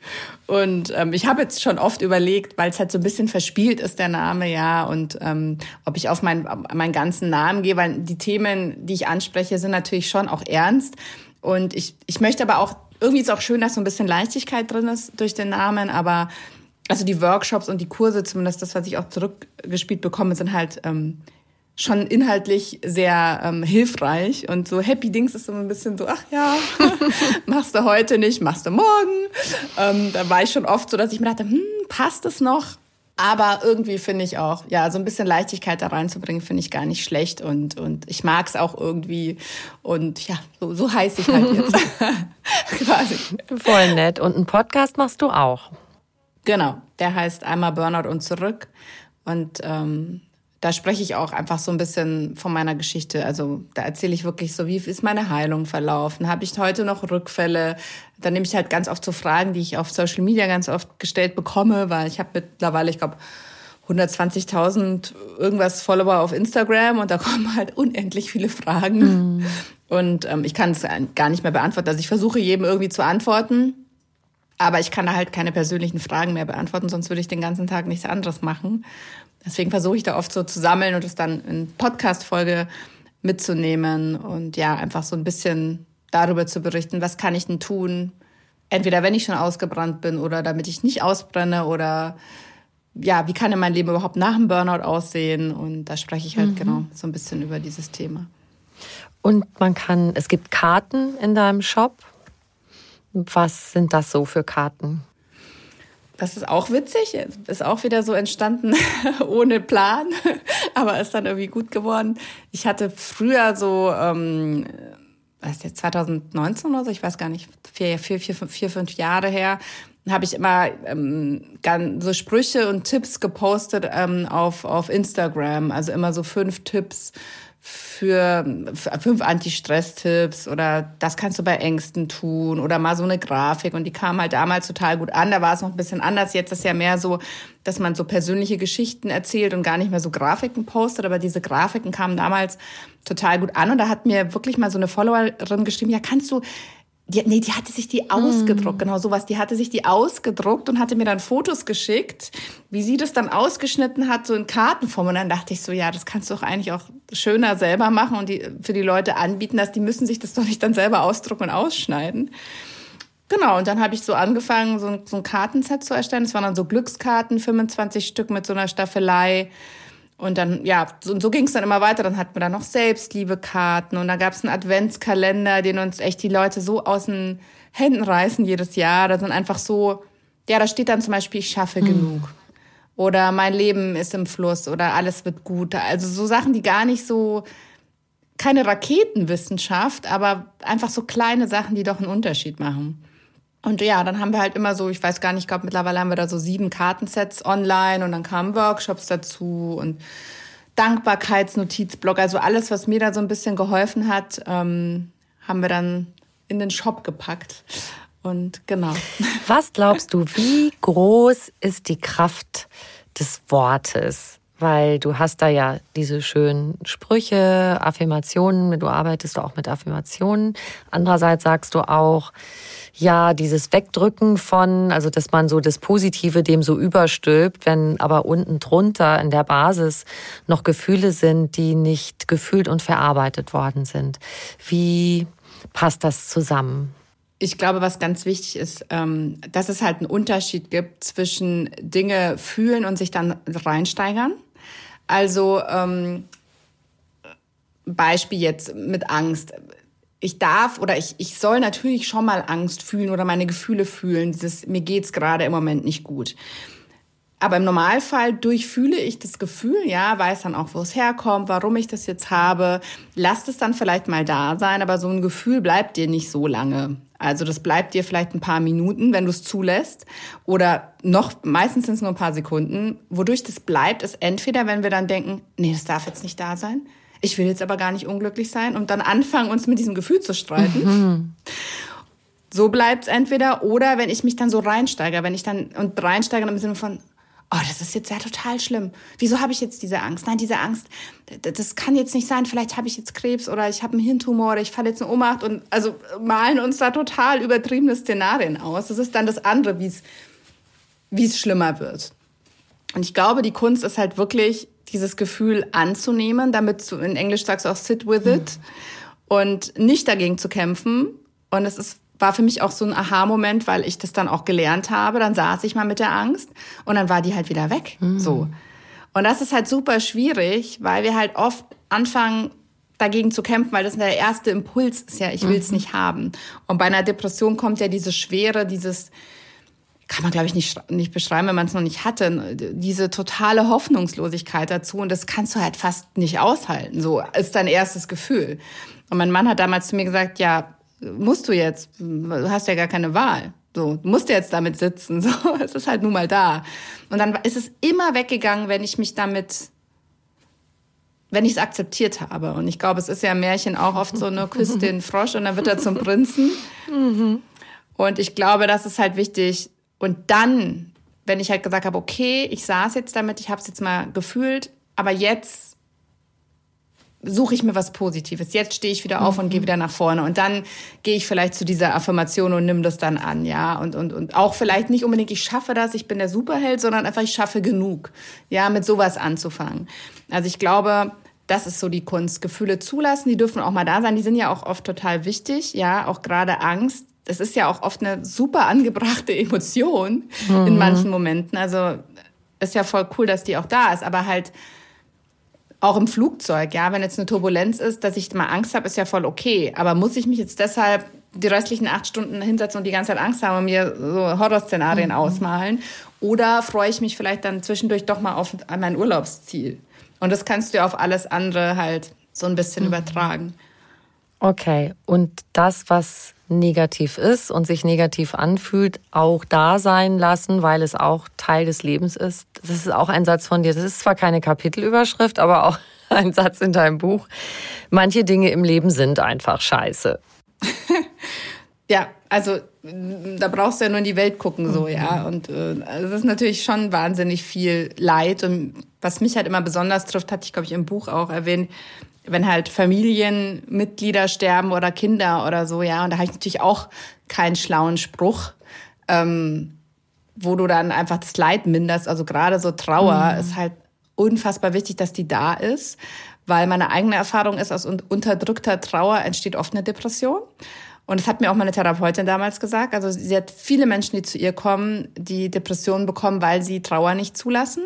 Und ähm, ich habe jetzt schon oft überlegt, weil es halt so ein bisschen verspielt ist, der Name, ja, und ähm, ob ich auf meinen, meinen ganzen Namen gehe, weil die Themen, die ich anspreche, sind natürlich schon auch ernst. Und ich, ich möchte aber auch, irgendwie ist es auch schön, dass so ein bisschen Leichtigkeit drin ist durch den Namen, aber also die Workshops und die Kurse, zumindest das, was ich auch zurückgespielt bekomme, sind halt ähm, schon inhaltlich sehr ähm, hilfreich. Und so Happy Dings ist so ein bisschen so, ach ja, machst du heute nicht, machst du morgen. Ähm, da war ich schon oft so, dass ich mir dachte, hm, passt es noch? Aber irgendwie finde ich auch, ja, so ein bisschen Leichtigkeit da reinzubringen, finde ich gar nicht schlecht. Und, und ich mag es auch irgendwie. Und ja, so, so heiße ich halt jetzt. Quasi. Voll nett. Und einen Podcast machst du auch. Genau, der heißt einmal Burnout und zurück. Und ähm, da spreche ich auch einfach so ein bisschen von meiner Geschichte. Also da erzähle ich wirklich so, wie ist meine Heilung verlaufen? Habe ich heute noch Rückfälle? Dann nehme ich halt ganz oft so Fragen, die ich auf Social Media ganz oft gestellt bekomme, weil ich habe mittlerweile, ich glaube, 120.000 irgendwas Follower auf Instagram und da kommen halt unendlich viele Fragen. Mhm. Und ähm, ich kann es gar nicht mehr beantworten. Also ich versuche jedem irgendwie zu antworten. Aber ich kann da halt keine persönlichen Fragen mehr beantworten, sonst würde ich den ganzen Tag nichts anderes machen. Deswegen versuche ich da oft so zu sammeln und es dann in Podcast-Folge mitzunehmen und ja, einfach so ein bisschen darüber zu berichten, was kann ich denn tun, entweder wenn ich schon ausgebrannt bin oder damit ich nicht ausbrenne oder ja, wie kann denn mein Leben überhaupt nach dem Burnout aussehen? Und da spreche ich halt mhm. genau so ein bisschen über dieses Thema. Und man kann, es gibt Karten in deinem Shop. Was sind das so für Karten? Das ist auch witzig, ist auch wieder so entstanden ohne Plan, aber ist dann irgendwie gut geworden. Ich hatte früher so, ähm, was ist jetzt 2019 oder so, ich weiß gar nicht, vier, vier, vier, vier, fünf Jahre her, habe ich immer ähm, so Sprüche und Tipps gepostet ähm, auf, auf Instagram. Also immer so fünf Tipps für, für fünf Anti-Stress-Tipps oder das kannst du bei Ängsten tun oder mal so eine Grafik und die kam halt damals total gut an. Da war es noch ein bisschen anders. Jetzt ist ja mehr so, dass man so persönliche Geschichten erzählt und gar nicht mehr so Grafiken postet. Aber diese Grafiken kamen damals total gut an und da hat mir wirklich mal so eine Followerin geschrieben, ja, kannst du die, nee, die hatte sich die ausgedruckt, hm. genau sowas. Die hatte sich die ausgedruckt und hatte mir dann Fotos geschickt, wie sie das dann ausgeschnitten hat, so in Kartenform. Und dann dachte ich so, ja, das kannst du doch eigentlich auch schöner selber machen und die, für die Leute anbieten, dass die müssen sich das doch nicht dann selber ausdrucken und ausschneiden. Genau, und dann habe ich so angefangen, so ein, so ein Kartenset zu erstellen. Das waren dann so Glückskarten, 25 Stück mit so einer Staffelei. Und dann, ja, so, so ging es dann immer weiter. Dann hatten wir da noch Selbstliebekarten und da gab es einen Adventskalender, den uns echt die Leute so aus den Händen reißen jedes Jahr. Da sind einfach so, ja, da steht dann zum Beispiel, ich schaffe hm. genug. Oder mein Leben ist im Fluss oder alles wird gut. Also so Sachen, die gar nicht so, keine Raketenwissenschaft, aber einfach so kleine Sachen, die doch einen Unterschied machen. Und ja, dann haben wir halt immer so, ich weiß gar nicht, ich glaube mittlerweile haben wir da so sieben Kartensets online und dann kamen Workshops dazu und Dankbarkeitsnotizblock, also alles, was mir da so ein bisschen geholfen hat, ähm, haben wir dann in den Shop gepackt. Und genau. Was glaubst du, wie groß ist die Kraft des Wortes? Weil du hast da ja diese schönen Sprüche, Affirmationen, du arbeitest auch mit Affirmationen. Andererseits sagst du auch, ja dieses Wegdrücken von, also dass man so das Positive dem so überstülpt, wenn aber unten drunter in der Basis noch Gefühle sind, die nicht gefühlt und verarbeitet worden sind. Wie passt das zusammen? Ich glaube, was ganz wichtig ist, ähm, dass es halt einen Unterschied gibt zwischen Dinge fühlen und sich dann reinsteigern. Also ähm, Beispiel jetzt mit Angst ich darf oder ich, ich soll natürlich schon mal Angst fühlen oder meine Gefühle fühlen. Dieses, mir geht's gerade im Moment nicht gut. Aber im Normalfall durchfühle ich das Gefühl, ja, weiß dann auch, wo es herkommt, warum ich das jetzt habe. Lasst es dann vielleicht mal da sein, aber so ein Gefühl bleibt dir nicht so lange. Also das bleibt dir vielleicht ein paar Minuten, wenn du es zulässt. Oder noch, meistens sind es nur ein paar Sekunden. Wodurch das bleibt, ist entweder, wenn wir dann denken, nee, das darf jetzt nicht da sein ich will jetzt aber gar nicht unglücklich sein und dann anfangen, uns mit diesem Gefühl zu streiten. Mhm. So bleibt es entweder oder wenn ich mich dann so reinsteige, wenn ich dann und reinsteige im Sinne von, oh, das ist jetzt ja total schlimm. Wieso habe ich jetzt diese Angst? Nein, diese Angst, das kann jetzt nicht sein. Vielleicht habe ich jetzt Krebs oder ich habe einen Hirntumor oder ich falle jetzt in Ohnmacht und also malen uns da total übertriebene Szenarien aus. Das ist dann das andere, wie es wie es schlimmer wird. Und ich glaube, die Kunst ist halt wirklich dieses Gefühl anzunehmen, damit du in Englisch sagst du auch sit with it mhm. und nicht dagegen zu kämpfen. Und es ist, war für mich auch so ein Aha-Moment, weil ich das dann auch gelernt habe. Dann saß ich mal mit der Angst und dann war die halt wieder weg. Mhm. So. Und das ist halt super schwierig, weil wir halt oft anfangen, dagegen zu kämpfen, weil das der erste Impuls ist ja, ich will es mhm. nicht haben. Und bei einer Depression kommt ja diese Schwere, dieses, kann man, glaube ich, nicht, nicht beschreiben, wenn man es noch nicht hatte. Diese totale Hoffnungslosigkeit dazu und das kannst du halt fast nicht aushalten. So ist dein erstes Gefühl. Und mein Mann hat damals zu mir gesagt, ja, musst du jetzt, du hast ja gar keine Wahl. So, du musst jetzt damit sitzen. So, es ist halt nun mal da. Und dann ist es immer weggegangen, wenn ich mich damit, wenn ich es akzeptiert habe. Und ich glaube, es ist ja im Märchen auch oft so, ne, küsst den Frosch und dann wird er zum Prinzen. Mhm. Und ich glaube, das ist halt wichtig, und dann, wenn ich halt gesagt habe, okay, ich saß jetzt damit, ich habe es jetzt mal gefühlt, aber jetzt suche ich mir was Positives. Jetzt stehe ich wieder auf mhm. und gehe wieder nach vorne. Und dann gehe ich vielleicht zu dieser Affirmation und nimm das dann an, ja. Und, und, und auch vielleicht nicht unbedingt, ich schaffe das, ich bin der Superheld, sondern einfach, ich schaffe genug, ja, mit sowas anzufangen. Also ich glaube, das ist so die Kunst. Gefühle zulassen, die dürfen auch mal da sein. Die sind ja auch oft total wichtig, ja. Auch gerade Angst das ist ja auch oft eine super angebrachte Emotion mhm. in manchen Momenten. Also ist ja voll cool, dass die auch da ist, aber halt auch im Flugzeug, ja, wenn jetzt eine Turbulenz ist, dass ich mal Angst habe, ist ja voll okay. Aber muss ich mich jetzt deshalb die restlichen acht Stunden hinsetzen und die ganze Zeit Angst haben und mir so Horrorszenarien mhm. ausmalen? Oder freue ich mich vielleicht dann zwischendurch doch mal auf mein Urlaubsziel? Und das kannst du auf alles andere halt so ein bisschen mhm. übertragen. Okay, und das, was negativ ist und sich negativ anfühlt, auch da sein lassen, weil es auch Teil des Lebens ist. Das ist auch ein Satz von dir. Das ist zwar keine Kapitelüberschrift, aber auch ein Satz in deinem Buch. Manche Dinge im Leben sind einfach scheiße. ja, also da brauchst du ja nur in die Welt gucken, so, ja. Mhm. Und äh, also das ist natürlich schon wahnsinnig viel Leid. Und was mich halt immer besonders trifft, hatte ich, glaube ich, im Buch auch erwähnt, wenn halt Familienmitglieder sterben oder Kinder oder so, ja. Und da habe ich natürlich auch keinen schlauen Spruch, ähm, wo du dann einfach das Leid minderst. Also gerade so Trauer mhm. ist halt unfassbar wichtig, dass die da ist, weil meine eigene Erfahrung ist, aus unterdrückter Trauer entsteht oft eine Depression. Und das hat mir auch meine Therapeutin damals gesagt. Also sie hat viele Menschen, die zu ihr kommen, die Depressionen bekommen, weil sie Trauer nicht zulassen.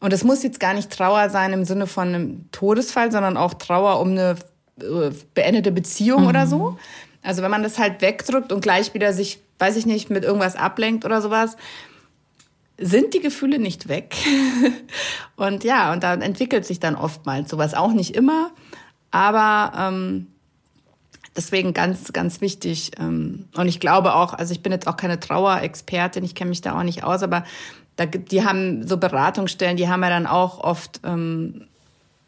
Und es muss jetzt gar nicht Trauer sein im Sinne von einem Todesfall, sondern auch Trauer um eine äh, beendete Beziehung mhm. oder so. Also wenn man das halt wegdrückt und gleich wieder sich, weiß ich nicht, mit irgendwas ablenkt oder sowas, sind die Gefühle nicht weg. und ja, und dann entwickelt sich dann oftmals sowas. Auch nicht immer, aber ähm, deswegen ganz, ganz wichtig. Ähm, und ich glaube auch, also ich bin jetzt auch keine Trauerexpertin, ich kenne mich da auch nicht aus, aber da, die haben so Beratungsstellen, die haben ja dann auch oft ähm,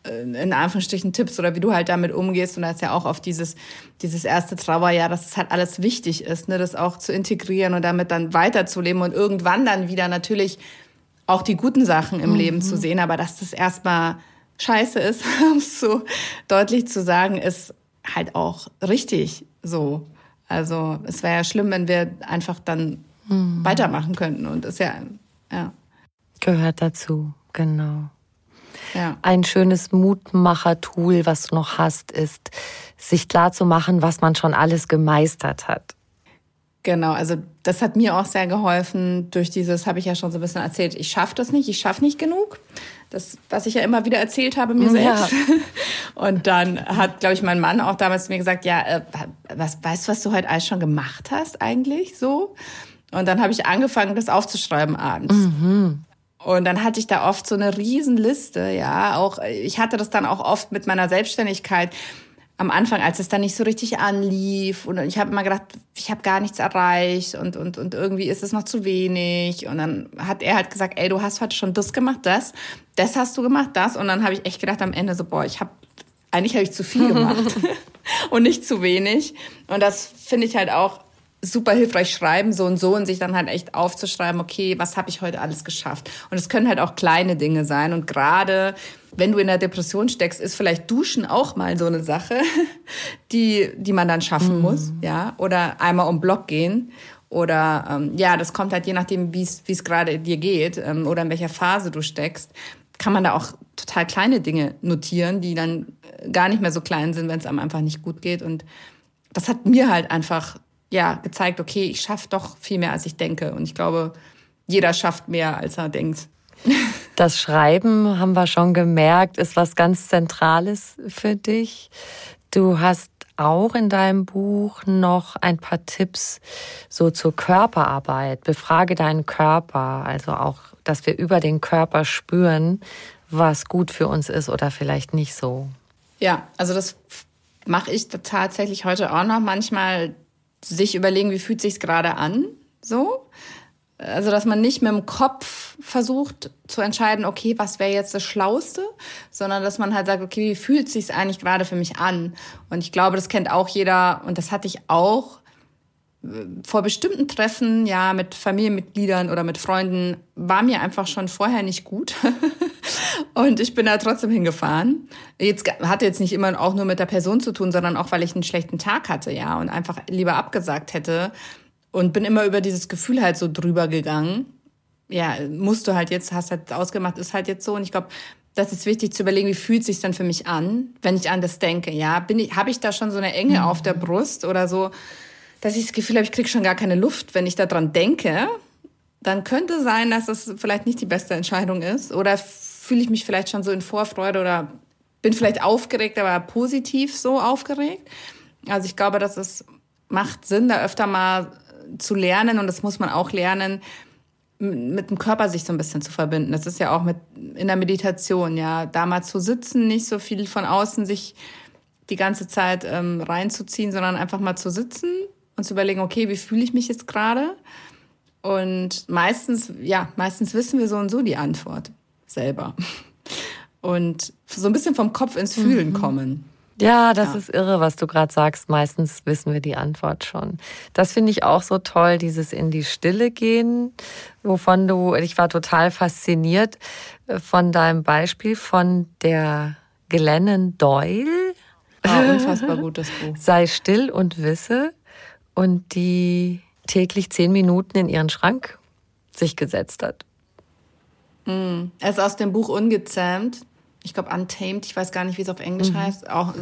äh, in Anführungsstrichen Tipps oder wie du halt damit umgehst. Und da ist ja auch auf dieses, dieses erste Trauerjahr, dass es halt alles wichtig ist, ne, das auch zu integrieren und damit dann weiterzuleben und irgendwann dann wieder natürlich auch die guten Sachen im mhm. Leben zu sehen. Aber dass das erstmal scheiße ist, um es so deutlich zu sagen, ist halt auch richtig so. Also es wäre ja schlimm, wenn wir einfach dann mhm. weitermachen könnten. Und ist ja ja. Gehört dazu, genau. Ja. Ein schönes Mutmacher-Tool, was du noch hast, ist, sich klar zu machen, was man schon alles gemeistert hat. Genau, also das hat mir auch sehr geholfen. Durch dieses habe ich ja schon so ein bisschen erzählt, ich schaffe das nicht, ich schaffe nicht genug. Das, was ich ja immer wieder erzählt habe mir selbst. Ja. Und dann hat, glaube ich, mein Mann auch damals zu mir gesagt, ja, äh, was, weißt du, was du heute alles schon gemacht hast eigentlich so? Und dann habe ich angefangen, das aufzuschreiben abends. Mhm. Und dann hatte ich da oft so eine Riesenliste, ja. Auch ich hatte das dann auch oft mit meiner Selbstständigkeit am Anfang, als es dann nicht so richtig anlief. Und ich habe immer gedacht, ich habe gar nichts erreicht und, und, und irgendwie ist es noch zu wenig. Und dann hat er halt gesagt, ey, du hast heute schon das gemacht, das, das hast du gemacht, das. Und dann habe ich echt gedacht am Ende so, boah, ich habe eigentlich habe ich zu viel gemacht und nicht zu wenig. Und das finde ich halt auch super hilfreich schreiben, so und so, und sich dann halt echt aufzuschreiben, okay, was habe ich heute alles geschafft? Und es können halt auch kleine Dinge sein. Und gerade wenn du in der Depression steckst, ist vielleicht Duschen auch mal so eine Sache, die, die man dann schaffen mhm. muss, ja. Oder einmal um Block gehen. Oder ähm, ja, das kommt halt je nachdem, wie es gerade dir geht ähm, oder in welcher Phase du steckst, kann man da auch total kleine Dinge notieren, die dann gar nicht mehr so klein sind, wenn es einem einfach nicht gut geht. Und das hat mir halt einfach ja, gezeigt, okay, ich schaffe doch viel mehr, als ich denke. Und ich glaube, jeder schafft mehr, als er denkt. Das Schreiben, haben wir schon gemerkt, ist was ganz Zentrales für dich. Du hast auch in deinem Buch noch ein paar Tipps so zur Körperarbeit. Befrage deinen Körper, also auch, dass wir über den Körper spüren, was gut für uns ist oder vielleicht nicht so. Ja, also das mache ich tatsächlich heute auch noch manchmal sich überlegen, wie fühlt sich's gerade an, so. Also, dass man nicht mit dem Kopf versucht zu entscheiden, okay, was wäre jetzt das Schlauste, sondern dass man halt sagt, okay, wie fühlt sich's eigentlich gerade für mich an? Und ich glaube, das kennt auch jeder und das hatte ich auch vor bestimmten Treffen, ja, mit Familienmitgliedern oder mit Freunden, war mir einfach schon vorher nicht gut. und ich bin da trotzdem hingefahren. Jetzt hatte jetzt nicht immer auch nur mit der Person zu tun, sondern auch, weil ich einen schlechten Tag hatte, ja, und einfach lieber abgesagt hätte. Und bin immer über dieses Gefühl halt so drüber gegangen. Ja, musst du halt jetzt, hast halt ausgemacht, ist halt jetzt so. Und ich glaube, das ist wichtig zu überlegen, wie fühlt sich dann für mich an, wenn ich an das denke. Ja, bin ich, habe ich da schon so eine Enge mhm. auf der Brust oder so? Dass ich das Gefühl habe, ich kriege schon gar keine Luft, wenn ich daran denke, dann könnte sein, dass es vielleicht nicht die beste Entscheidung ist. Oder fühle ich mich vielleicht schon so in Vorfreude oder bin vielleicht aufgeregt, aber positiv so aufgeregt. Also ich glaube, dass es macht Sinn, da öfter mal zu lernen und das muss man auch lernen, mit dem Körper sich so ein bisschen zu verbinden. Das ist ja auch mit in der Meditation, ja, da mal zu sitzen, nicht so viel von außen sich die ganze Zeit ähm, reinzuziehen, sondern einfach mal zu sitzen und zu überlegen, okay, wie fühle ich mich jetzt gerade? Und meistens, ja, meistens wissen wir so und so die Antwort selber. Und so ein bisschen vom Kopf ins Fühlen mhm. kommen. Ja, das ja. ist irre, was du gerade sagst. Meistens wissen wir die Antwort schon. Das finde ich auch so toll, dieses in die Stille gehen, wovon du, ich war total fasziniert äh, von deinem Beispiel von der Glennon Doyle. Ah, unfassbar gutes Buch. Sei still und wisse. Und die täglich zehn Minuten in ihren Schrank sich gesetzt hat. Mm. Er ist aus dem Buch Ungezähmt. Ich glaube Untamed, ich weiß gar nicht, wie es auf Englisch mhm. heißt. Auch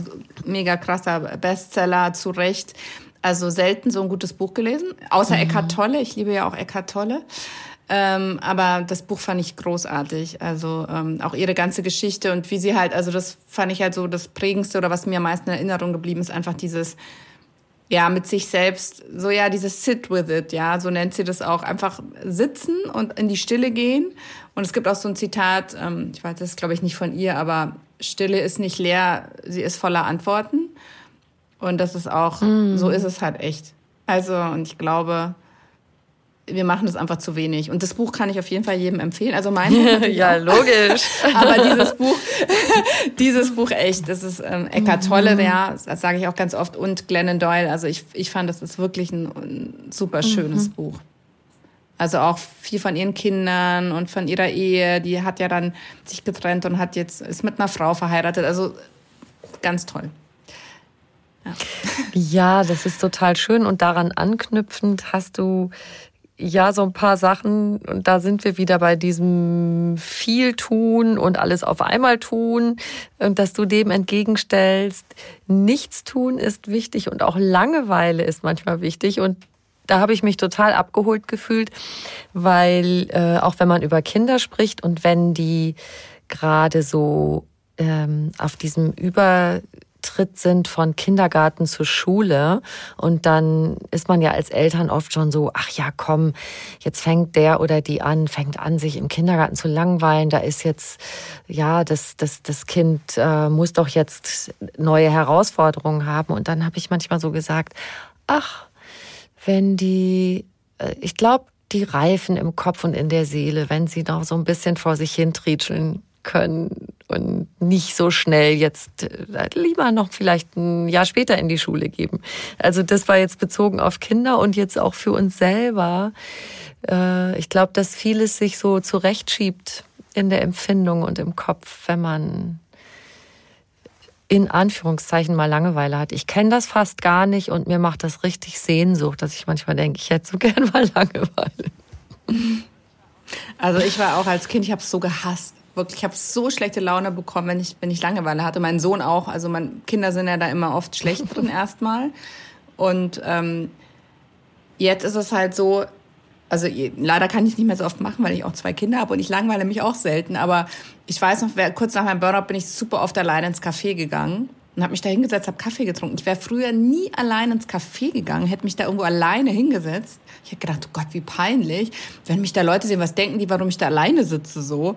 mega krasser Bestseller, zu Recht. Also selten so ein gutes Buch gelesen. Außer mhm. Eckhart Tolle. Ich liebe ja auch Eckhart Tolle. Ähm, aber das Buch fand ich großartig. Also ähm, auch ihre ganze Geschichte und wie sie halt, also das fand ich halt so das Prägendste oder was mir am meisten in Erinnerung geblieben ist, einfach dieses ja, mit sich selbst, so ja, dieses Sit with it, ja, so nennt sie das auch, einfach sitzen und in die Stille gehen. Und es gibt auch so ein Zitat, ähm, ich weiß, das ist glaube ich nicht von ihr, aber Stille ist nicht leer, sie ist voller Antworten. Und das ist auch, mm. so ist es halt echt. Also, und ich glaube, wir machen das einfach zu wenig. Und das Buch kann ich auf jeden Fall jedem empfehlen. Also mein Buch Ja, logisch. Aber dieses Buch, dieses Buch echt, das ist ähm, Eckhart Tolle, mhm. ja, das sage ich auch ganz oft, und Glennon Doyle. Also ich, ich fand, das ist wirklich ein, ein super schönes mhm. Buch. Also auch viel von ihren Kindern und von ihrer Ehe. Die hat ja dann sich getrennt und hat jetzt, ist mit einer Frau verheiratet. Also ganz toll. Ja. ja, das ist total schön. Und daran anknüpfend hast du ja, so ein paar Sachen, und da sind wir wieder bei diesem viel tun und alles auf einmal tun, und dass du dem entgegenstellst, nichts tun ist wichtig und auch Langeweile ist manchmal wichtig. Und da habe ich mich total abgeholt gefühlt, weil äh, auch wenn man über Kinder spricht und wenn die gerade so ähm, auf diesem über Schritt sind von Kindergarten zur Schule. Und dann ist man ja als Eltern oft schon so, ach ja, komm, jetzt fängt der oder die an, fängt an, sich im Kindergarten zu langweilen. Da ist jetzt, ja, das, das, das Kind äh, muss doch jetzt neue Herausforderungen haben. Und dann habe ich manchmal so gesagt, ach, wenn die, äh, ich glaube, die reifen im Kopf und in der Seele, wenn sie noch so ein bisschen vor sich hin trietscheln können und nicht so schnell jetzt äh, lieber noch vielleicht ein Jahr später in die Schule geben. Also das war jetzt bezogen auf Kinder und jetzt auch für uns selber. Äh, ich glaube, dass vieles sich so zurechtschiebt in der Empfindung und im Kopf, wenn man in Anführungszeichen mal Langeweile hat. Ich kenne das fast gar nicht und mir macht das richtig Sehnsucht, dass ich manchmal denke, ich hätte so gern mal Langeweile. Also ich war auch als Kind, ich habe es so gehasst wirklich, ich habe so schlechte Laune bekommen, wenn ich, wenn ich Langeweile hatte. Mein Sohn auch. Also meine Kinder sind ja da immer oft schlecht drin erstmal. Und ähm, jetzt ist es halt so, also leider kann ich es nicht mehr so oft machen, weil ich auch zwei Kinder habe und ich langweile mich auch selten. Aber ich weiß noch, kurz nach meinem Burnout bin ich super oft alleine ins Café gegangen und habe mich da hingesetzt, habe Kaffee getrunken. Ich wäre früher nie allein ins Café gegangen, hätte mich da irgendwo alleine hingesetzt. Ich hätte gedacht, oh Gott, wie peinlich, wenn mich da Leute sehen, was denken die, warum ich da alleine sitze so.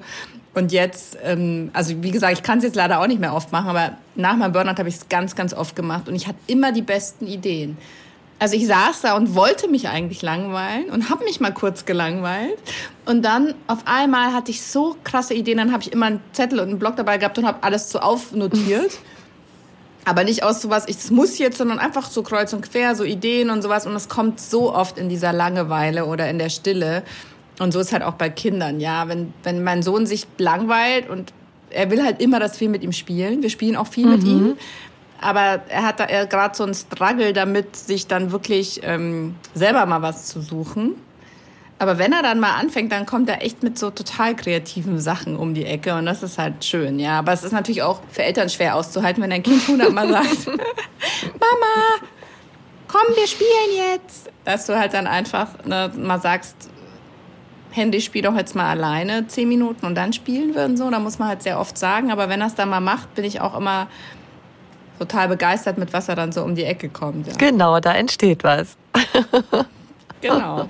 Und jetzt, ähm, also wie gesagt, ich kann es jetzt leider auch nicht mehr oft machen, aber nach meinem Burnout habe ich es ganz, ganz oft gemacht und ich hatte immer die besten Ideen. Also ich saß da und wollte mich eigentlich langweilen und habe mich mal kurz gelangweilt. Und dann auf einmal hatte ich so krasse Ideen, dann habe ich immer einen Zettel und einen Block dabei gehabt und habe alles so aufnotiert. Aber nicht aus sowas, ich muss jetzt, sondern einfach so kreuz und quer, so Ideen und sowas. Und es kommt so oft in dieser Langeweile oder in der Stille. Und so ist halt auch bei Kindern, ja. Wenn, wenn mein Sohn sich langweilt und er will halt immer, dass wir mit ihm spielen. Wir spielen auch viel mhm. mit ihm. Aber er hat da gerade so einen Struggle damit, sich dann wirklich ähm, selber mal was zu suchen. Aber wenn er dann mal anfängt, dann kommt er echt mit so total kreativen Sachen um die Ecke und das ist halt schön, ja. Aber es ist natürlich auch für Eltern schwer auszuhalten, wenn ein Kind hundertmal sagt, Mama, komm, wir spielen jetzt. Dass du halt dann einfach ne, mal sagst, Handy, spiel doch jetzt mal alleine zehn Minuten und dann spielen würden so. Da muss man halt sehr oft sagen. Aber wenn er es dann mal macht, bin ich auch immer total begeistert, mit was er dann so um die Ecke kommt. Ja. Genau, da entsteht was. Genau.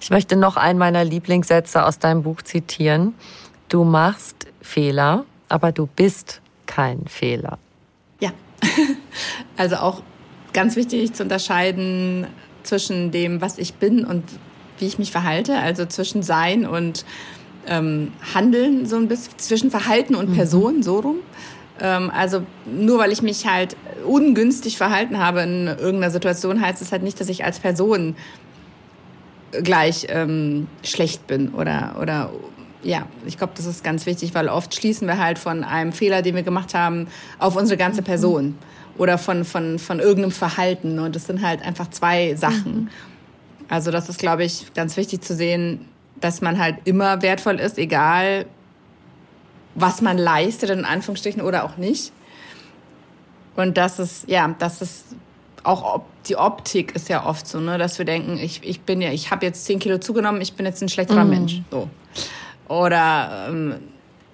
Ich möchte noch einen meiner Lieblingssätze aus deinem Buch zitieren. Du machst Fehler, aber du bist kein Fehler. Ja, also auch ganz wichtig zu unterscheiden zwischen dem, was ich bin und wie ich mich verhalte, also zwischen Sein und ähm, Handeln, so ein bisschen zwischen Verhalten und mhm. Person, mhm. so rum. Ähm, also nur weil ich mich halt ungünstig verhalten habe in irgendeiner Situation, heißt es halt nicht, dass ich als Person gleich ähm, schlecht bin oder, oder ja, ich glaube, das ist ganz wichtig, weil oft schließen wir halt von einem Fehler, den wir gemacht haben, auf unsere ganze Person oder von, von, von irgendeinem Verhalten. Und das sind halt einfach zwei Sachen. Mhm. Also das ist, glaube ich, ganz wichtig zu sehen, dass man halt immer wertvoll ist, egal was man leistet, in Anführungsstrichen, oder auch nicht. Und das ist, ja, das ist auch die Optik ist ja oft so, ne, dass wir denken, ich, ich bin ja, ich habe jetzt zehn Kilo zugenommen, ich bin jetzt ein schlechterer mm. Mensch. So. Oder ähm,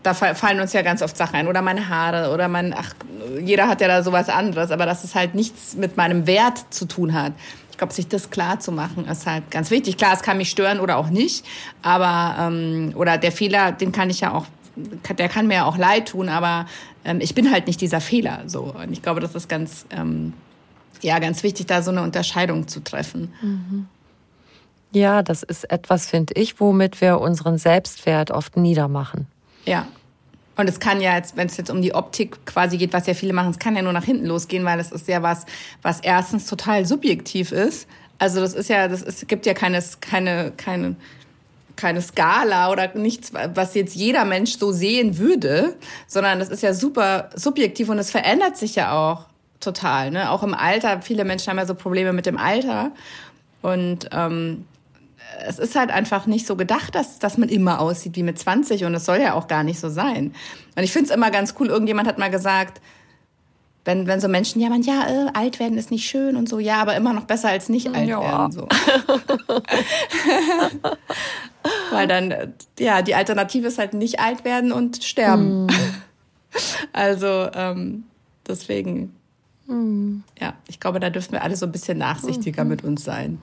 da fallen uns ja ganz oft Sachen ein. Oder meine Haare oder mein, ach, jeder hat ja da sowas anderes, aber dass es halt nichts mit meinem Wert zu tun hat. Ich glaube, sich das klar zu machen, ist halt ganz wichtig. Klar, es kann mich stören oder auch nicht, aber ähm, oder der Fehler, den kann ich ja auch, der kann mir ja auch leid tun, aber ähm, ich bin halt nicht dieser Fehler. So und ich glaube, das ist ganz ähm, ja ganz wichtig, da so eine Unterscheidung zu treffen. Mhm. Ja, das ist etwas, finde ich, womit wir unseren Selbstwert oft niedermachen. Ja. Und es kann ja jetzt, wenn es jetzt um die Optik quasi geht, was ja viele machen, es kann ja nur nach hinten losgehen, weil es ist ja was, was erstens total subjektiv ist. Also das ist ja, das ist, gibt ja keine, keine, keine, keine Skala oder nichts, was jetzt jeder Mensch so sehen würde, sondern das ist ja super subjektiv und es verändert sich ja auch total. Ne? Auch im Alter, viele Menschen haben ja so Probleme mit dem Alter. Und ähm, es ist halt einfach nicht so gedacht, dass, dass man immer aussieht wie mit 20 und es soll ja auch gar nicht so sein. Und ich finde es immer ganz cool, irgendjemand hat mal gesagt, wenn, wenn so Menschen, ja, man, ja, äh, alt werden ist nicht schön und so, ja, aber immer noch besser als nicht alt ja. werden. So. Weil dann, ja, die Alternative ist halt nicht alt werden und sterben. Mm. Also ähm, deswegen, mm. ja, ich glaube, da dürfen wir alle so ein bisschen nachsichtiger mm. mit uns sein.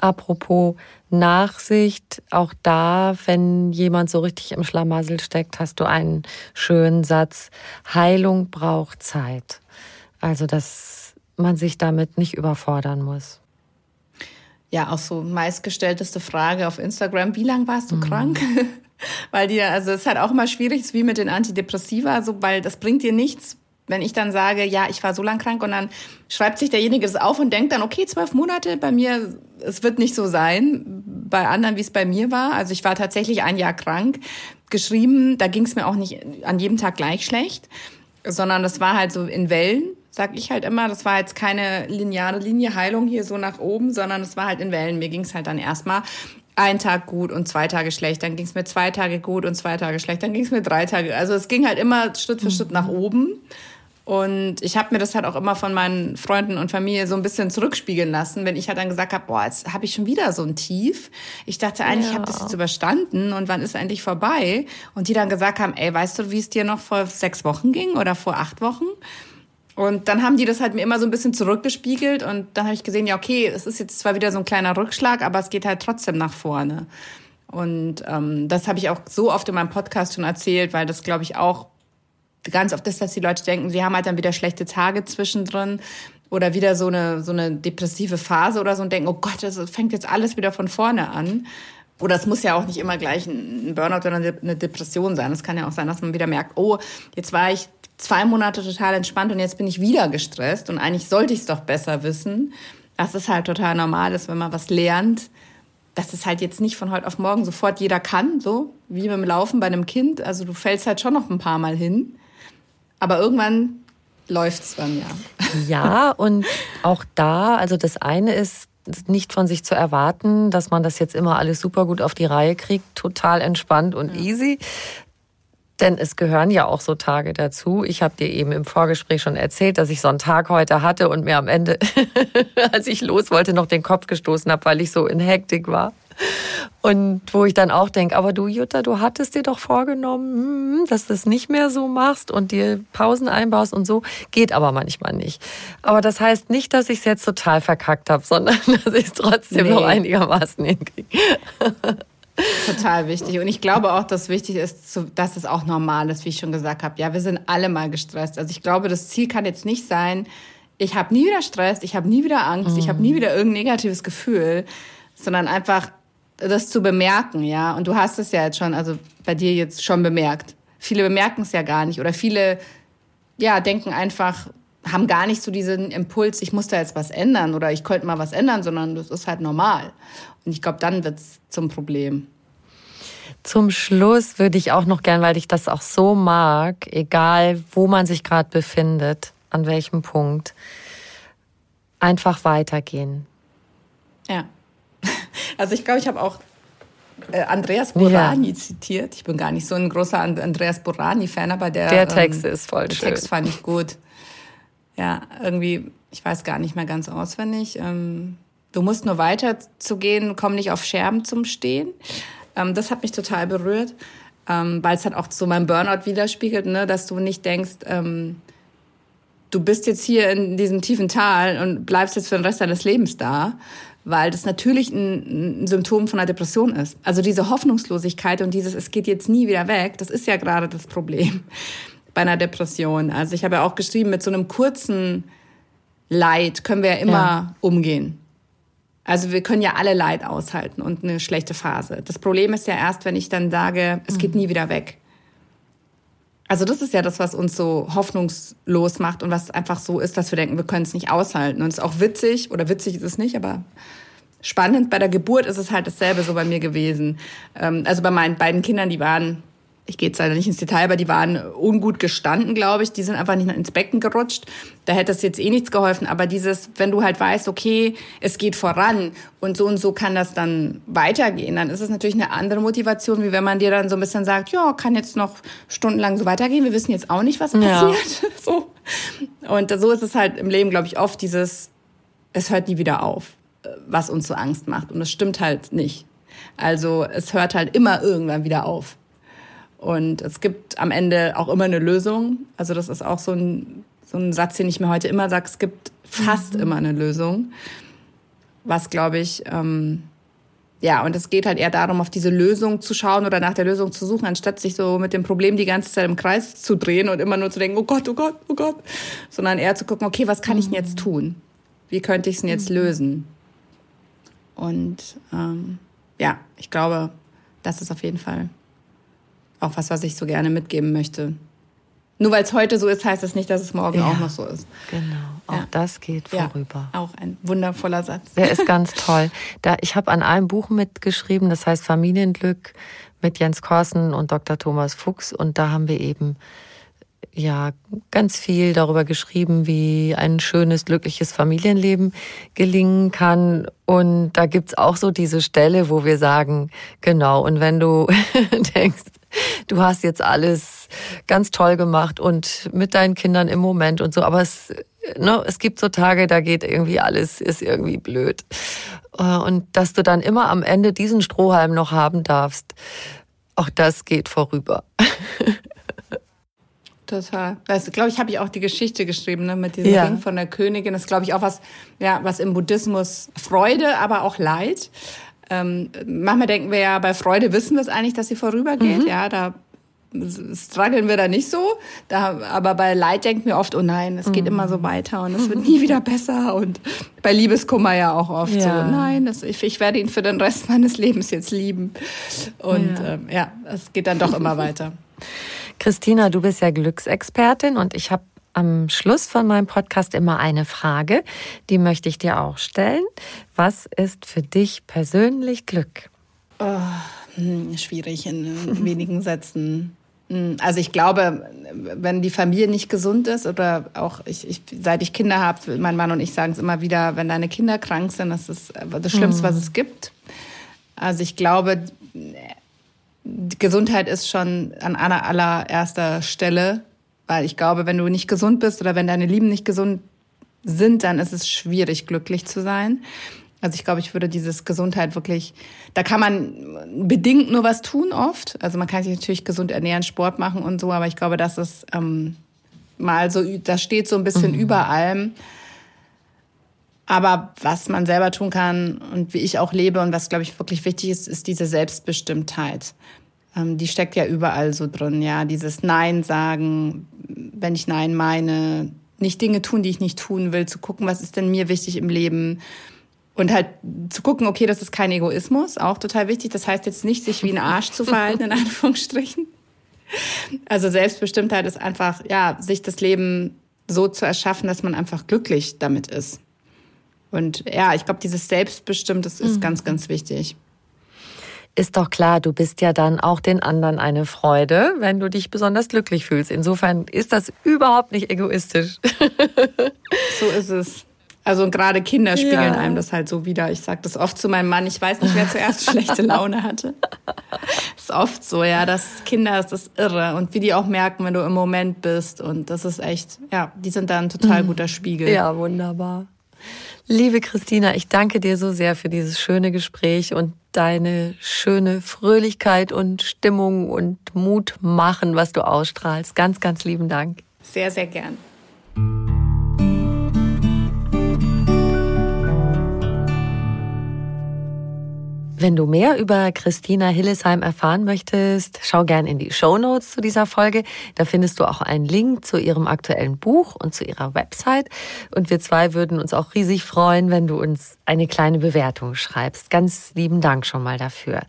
Apropos Nachsicht, auch da, wenn jemand so richtig im Schlamassel steckt, hast du einen schönen Satz. Heilung braucht Zeit. Also, dass man sich damit nicht überfordern muss. Ja, auch so meistgestellteste Frage auf Instagram. Wie lange warst du mhm. krank? weil dir, also es ist halt auch immer schwierig, wie mit den Antidepressiva, so, weil das bringt dir nichts, wenn ich dann sage, ja, ich war so lang krank und dann schreibt sich derjenige das auf und denkt dann, okay, zwölf Monate, bei mir, es wird nicht so sein, bei anderen, wie es bei mir war. Also ich war tatsächlich ein Jahr krank, geschrieben, da ging es mir auch nicht an jedem Tag gleich schlecht, sondern das war halt so in Wellen, sag ich halt immer. Das war jetzt keine lineare Linie Heilung hier so nach oben, sondern es war halt in Wellen. Mir ging es halt dann erstmal ein Tag gut und zwei Tage schlecht, dann ging es mir zwei Tage gut und zwei Tage schlecht, dann ging es mir drei Tage. Also es ging halt immer Schritt für Schritt nach oben. Und ich habe mir das halt auch immer von meinen Freunden und Familie so ein bisschen zurückspiegeln lassen, wenn ich halt dann gesagt habe, boah, jetzt habe ich schon wieder so ein Tief. Ich dachte eigentlich, ja. ich habe das jetzt überstanden und wann ist endlich vorbei? Und die dann gesagt haben, ey, weißt du, wie es dir noch vor sechs Wochen ging oder vor acht Wochen? Und dann haben die das halt mir immer so ein bisschen zurückgespiegelt und dann habe ich gesehen, ja, okay, es ist jetzt zwar wieder so ein kleiner Rückschlag, aber es geht halt trotzdem nach vorne. Und ähm, das habe ich auch so oft in meinem Podcast schon erzählt, weil das, glaube ich, auch ganz oft ist, dass die Leute denken, sie haben halt dann wieder schlechte Tage zwischendrin oder wieder so eine, so eine depressive Phase oder so und denken, oh Gott, das fängt jetzt alles wieder von vorne an. Oder es muss ja auch nicht immer gleich ein Burnout oder eine Depression sein. Es kann ja auch sein, dass man wieder merkt, oh, jetzt war ich zwei Monate total entspannt und jetzt bin ich wieder gestresst und eigentlich sollte ich es doch besser wissen. Das ist halt total normal, dass wenn man was lernt, dass es halt jetzt nicht von heute auf morgen sofort jeder kann, so wie beim Laufen bei einem Kind. Also du fällst halt schon noch ein paar Mal hin. Aber irgendwann läuft es dann ja. Ja, und auch da, also das eine ist nicht von sich zu erwarten, dass man das jetzt immer alles super gut auf die Reihe kriegt, total entspannt und ja. easy. Denn es gehören ja auch so Tage dazu. Ich habe dir eben im Vorgespräch schon erzählt, dass ich so einen Tag heute hatte und mir am Ende, als ich los wollte, noch den Kopf gestoßen habe, weil ich so in Hektik war. Und wo ich dann auch denke, aber du Jutta, du hattest dir doch vorgenommen, hm, dass du das nicht mehr so machst und dir Pausen einbaust und so. Geht aber manchmal nicht. Aber das heißt nicht, dass ich es jetzt total verkackt habe, sondern dass ich es trotzdem nee. noch einigermaßen hinkriege. Total wichtig. Und ich glaube auch, dass wichtig ist, dass es auch normal ist, wie ich schon gesagt habe. Ja, wir sind alle mal gestresst. Also ich glaube, das Ziel kann jetzt nicht sein, ich habe nie wieder Stress, ich habe nie wieder Angst, mhm. ich habe nie wieder irgendein negatives Gefühl, sondern einfach das zu bemerken, ja. Und du hast es ja jetzt schon, also bei dir jetzt schon bemerkt. Viele bemerken es ja gar nicht oder viele, ja, denken einfach, haben gar nicht so diesen Impuls, ich muss da jetzt was ändern oder ich könnte mal was ändern, sondern das ist halt normal. Und ich glaube, dann wird es zum Problem. Zum Schluss würde ich auch noch gern, weil ich das auch so mag, egal wo man sich gerade befindet, an welchem Punkt, einfach weitergehen. Ja. Also ich glaube, ich habe auch äh, Andreas Borani ja. zitiert. Ich bin gar nicht so ein großer Andreas Borani-Fan, aber der, der Text ähm, ist voll der schön. Text fand ich gut. Ja, irgendwie, ich weiß gar nicht mehr ganz auswendig. Ähm, du musst nur weiterzugehen, komm nicht auf Scherben zum Stehen. Ähm, das hat mich total berührt, ähm, weil es halt auch so mein Burnout widerspiegelt, ne? dass du nicht denkst, ähm, du bist jetzt hier in diesem tiefen Tal und bleibst jetzt für den Rest deines Lebens da, weil das natürlich ein, ein, Symptom von einer Depression ist. Also diese Hoffnungslosigkeit und dieses, es geht jetzt nie wieder weg, das ist ja gerade das Problem bei einer Depression. Also ich habe ja auch geschrieben, mit so einem kurzen Leid können wir ja immer ja. umgehen. Also wir können ja alle Leid aushalten und eine schlechte Phase. Das Problem ist ja erst, wenn ich dann sage, es geht mhm. nie wieder weg. Also das ist ja das, was uns so hoffnungslos macht und was einfach so ist, dass wir denken, wir können es nicht aushalten. Und es ist auch witzig, oder witzig ist es nicht, aber spannend, bei der Geburt ist es halt dasselbe so bei mir gewesen. Ähm, also bei meinen beiden Kindern, die waren ich gehe jetzt leider nicht ins Detail, aber die waren ungut gestanden, glaube ich. Die sind einfach nicht ins Becken gerutscht. Da hätte es jetzt eh nichts geholfen. Aber dieses, wenn du halt weißt, okay, es geht voran und so und so kann das dann weitergehen, dann ist es natürlich eine andere Motivation, wie wenn man dir dann so ein bisschen sagt, ja, kann jetzt noch stundenlang so weitergehen. Wir wissen jetzt auch nicht, was passiert. Ja. so. Und so ist es halt im Leben, glaube ich, oft dieses, es hört nie wieder auf, was uns so Angst macht. Und es stimmt halt nicht. Also es hört halt immer irgendwann wieder auf. Und es gibt am Ende auch immer eine Lösung. Also das ist auch so ein, so ein Satz, den ich mir heute immer sage, es gibt fast mhm. immer eine Lösung. Was, glaube ich, ähm, ja, und es geht halt eher darum, auf diese Lösung zu schauen oder nach der Lösung zu suchen, anstatt sich so mit dem Problem die ganze Zeit im Kreis zu drehen und immer nur zu denken, oh Gott, oh Gott, oh Gott, sondern eher zu gucken, okay, was kann ich denn jetzt tun? Wie könnte ich es denn jetzt mhm. lösen? Und ähm, ja, ich glaube, das ist auf jeden Fall auch was, was ich so gerne mitgeben möchte. Nur weil es heute so ist, heißt das nicht, dass es morgen ja, auch noch so ist. Genau, auch ja. das geht vorüber. Ja, auch ein wundervoller Satz. Der ist ganz toll. Da, ich habe an einem Buch mitgeschrieben, das heißt Familienglück mit Jens Korsen und Dr. Thomas Fuchs. Und da haben wir eben ja ganz viel darüber geschrieben, wie ein schönes, glückliches Familienleben gelingen kann. Und da gibt's auch so diese Stelle, wo wir sagen, genau, und wenn du denkst, du hast jetzt alles ganz toll gemacht und mit deinen Kindern im Moment und so, aber es, ne, es gibt so Tage, da geht irgendwie alles, ist irgendwie blöd. Äh, und dass du dann immer am Ende diesen Strohhalm noch haben darfst, auch das geht vorüber. Total. Das glaube ich, habe ich auch die Geschichte geschrieben, ne, mit diesem ja. Ring von der Königin. Das glaube ich auch was, ja, was im Buddhismus Freude, aber auch Leid ähm, manchmal denken wir ja, bei Freude wissen wir es eigentlich, dass sie vorübergeht. Mhm. Ja, da strugglen wir da nicht so. Da, aber bei Leid denken wir oft, oh nein, es geht mhm. immer so weiter und es wird nie wieder besser. Und bei Liebeskummer ja auch oft ja. so, nein, das, ich, ich, werde ihn für den Rest meines Lebens jetzt lieben. Und ja, ähm, ja es geht dann doch immer weiter. Christina, du bist ja Glücksexpertin und ich habe am Schluss von meinem Podcast immer eine Frage, die möchte ich dir auch stellen. Was ist für dich persönlich Glück? Oh, schwierig in wenigen Sätzen. Hm, also ich glaube, wenn die Familie nicht gesund ist oder auch ich, ich seit ich Kinder habe, mein Mann und ich sagen es immer wieder, wenn deine Kinder krank sind, das ist das Schlimmste, was hm. es gibt. Also ich glaube, Gesundheit ist schon an aller, allererster Stelle weil ich glaube, wenn du nicht gesund bist oder wenn deine Lieben nicht gesund sind, dann ist es schwierig, glücklich zu sein. Also ich glaube, ich würde dieses Gesundheit wirklich, da kann man bedingt nur was tun oft. Also man kann sich natürlich gesund ernähren, Sport machen und so, aber ich glaube, dass es ähm, mal so, das steht so ein bisschen mhm. über allem. Aber was man selber tun kann und wie ich auch lebe und was, glaube ich, wirklich wichtig ist, ist diese Selbstbestimmtheit. Ähm, die steckt ja überall so drin, ja. Dieses Nein sagen, wenn ich Nein meine, nicht Dinge tun, die ich nicht tun will, zu gucken, was ist denn mir wichtig im Leben. Und halt zu gucken, okay, das ist kein Egoismus, auch total wichtig. Das heißt jetzt nicht, sich wie ein Arsch zu verhalten, in Anführungsstrichen. Also Selbstbestimmtheit ist einfach, ja, sich das Leben so zu erschaffen, dass man einfach glücklich damit ist. Und ja, ich glaube, dieses Selbstbestimmt, das ist mhm. ganz, ganz wichtig. Ist doch klar, du bist ja dann auch den anderen eine Freude, wenn du dich besonders glücklich fühlst. Insofern ist das überhaupt nicht egoistisch. so ist es. Also gerade Kinder spiegeln ja. einem das halt so wieder. Ich sage das oft zu meinem Mann, ich weiß nicht, wer zuerst schlechte Laune hatte. ist oft so, ja, dass Kinder ist das irre und wie die auch merken, wenn du im Moment bist und das ist echt, ja, die sind da ein total mhm. guter Spiegel. Ja, wunderbar. Liebe Christina, ich danke dir so sehr für dieses schöne Gespräch und deine schöne Fröhlichkeit und Stimmung und Mut machen, was du ausstrahlst. Ganz, ganz lieben Dank. Sehr, sehr gern. Wenn du mehr über Christina Hillesheim erfahren möchtest, schau gern in die Show Notes zu dieser Folge. Da findest du auch einen Link zu ihrem aktuellen Buch und zu ihrer Website. Und wir zwei würden uns auch riesig freuen, wenn du uns eine kleine Bewertung schreibst. Ganz lieben Dank schon mal dafür.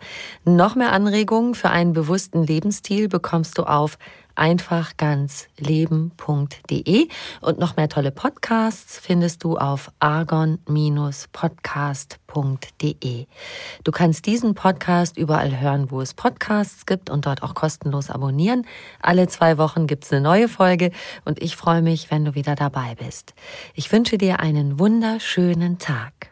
Noch mehr Anregungen für einen bewussten Lebensstil bekommst du auf einfachganzleben.de und noch mehr tolle Podcasts findest du auf argon-podcast.de. Du kannst diesen Podcast überall hören, wo es Podcasts gibt und dort auch kostenlos abonnieren. Alle zwei Wochen gibt's eine neue Folge und ich freue mich, wenn du wieder dabei bist. Ich wünsche dir einen wunderschönen Tag.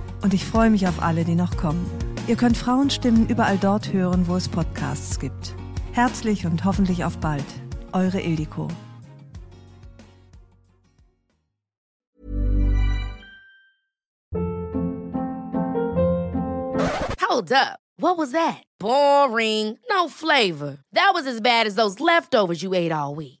Und ich freue mich auf alle, die noch kommen. Ihr könnt Frauenstimmen überall dort hören, wo es Podcasts gibt. Herzlich und hoffentlich auf bald. Eure Ildiko. Hold up. What was that? Boring. No flavor. That was as bad as those leftovers you ate all week.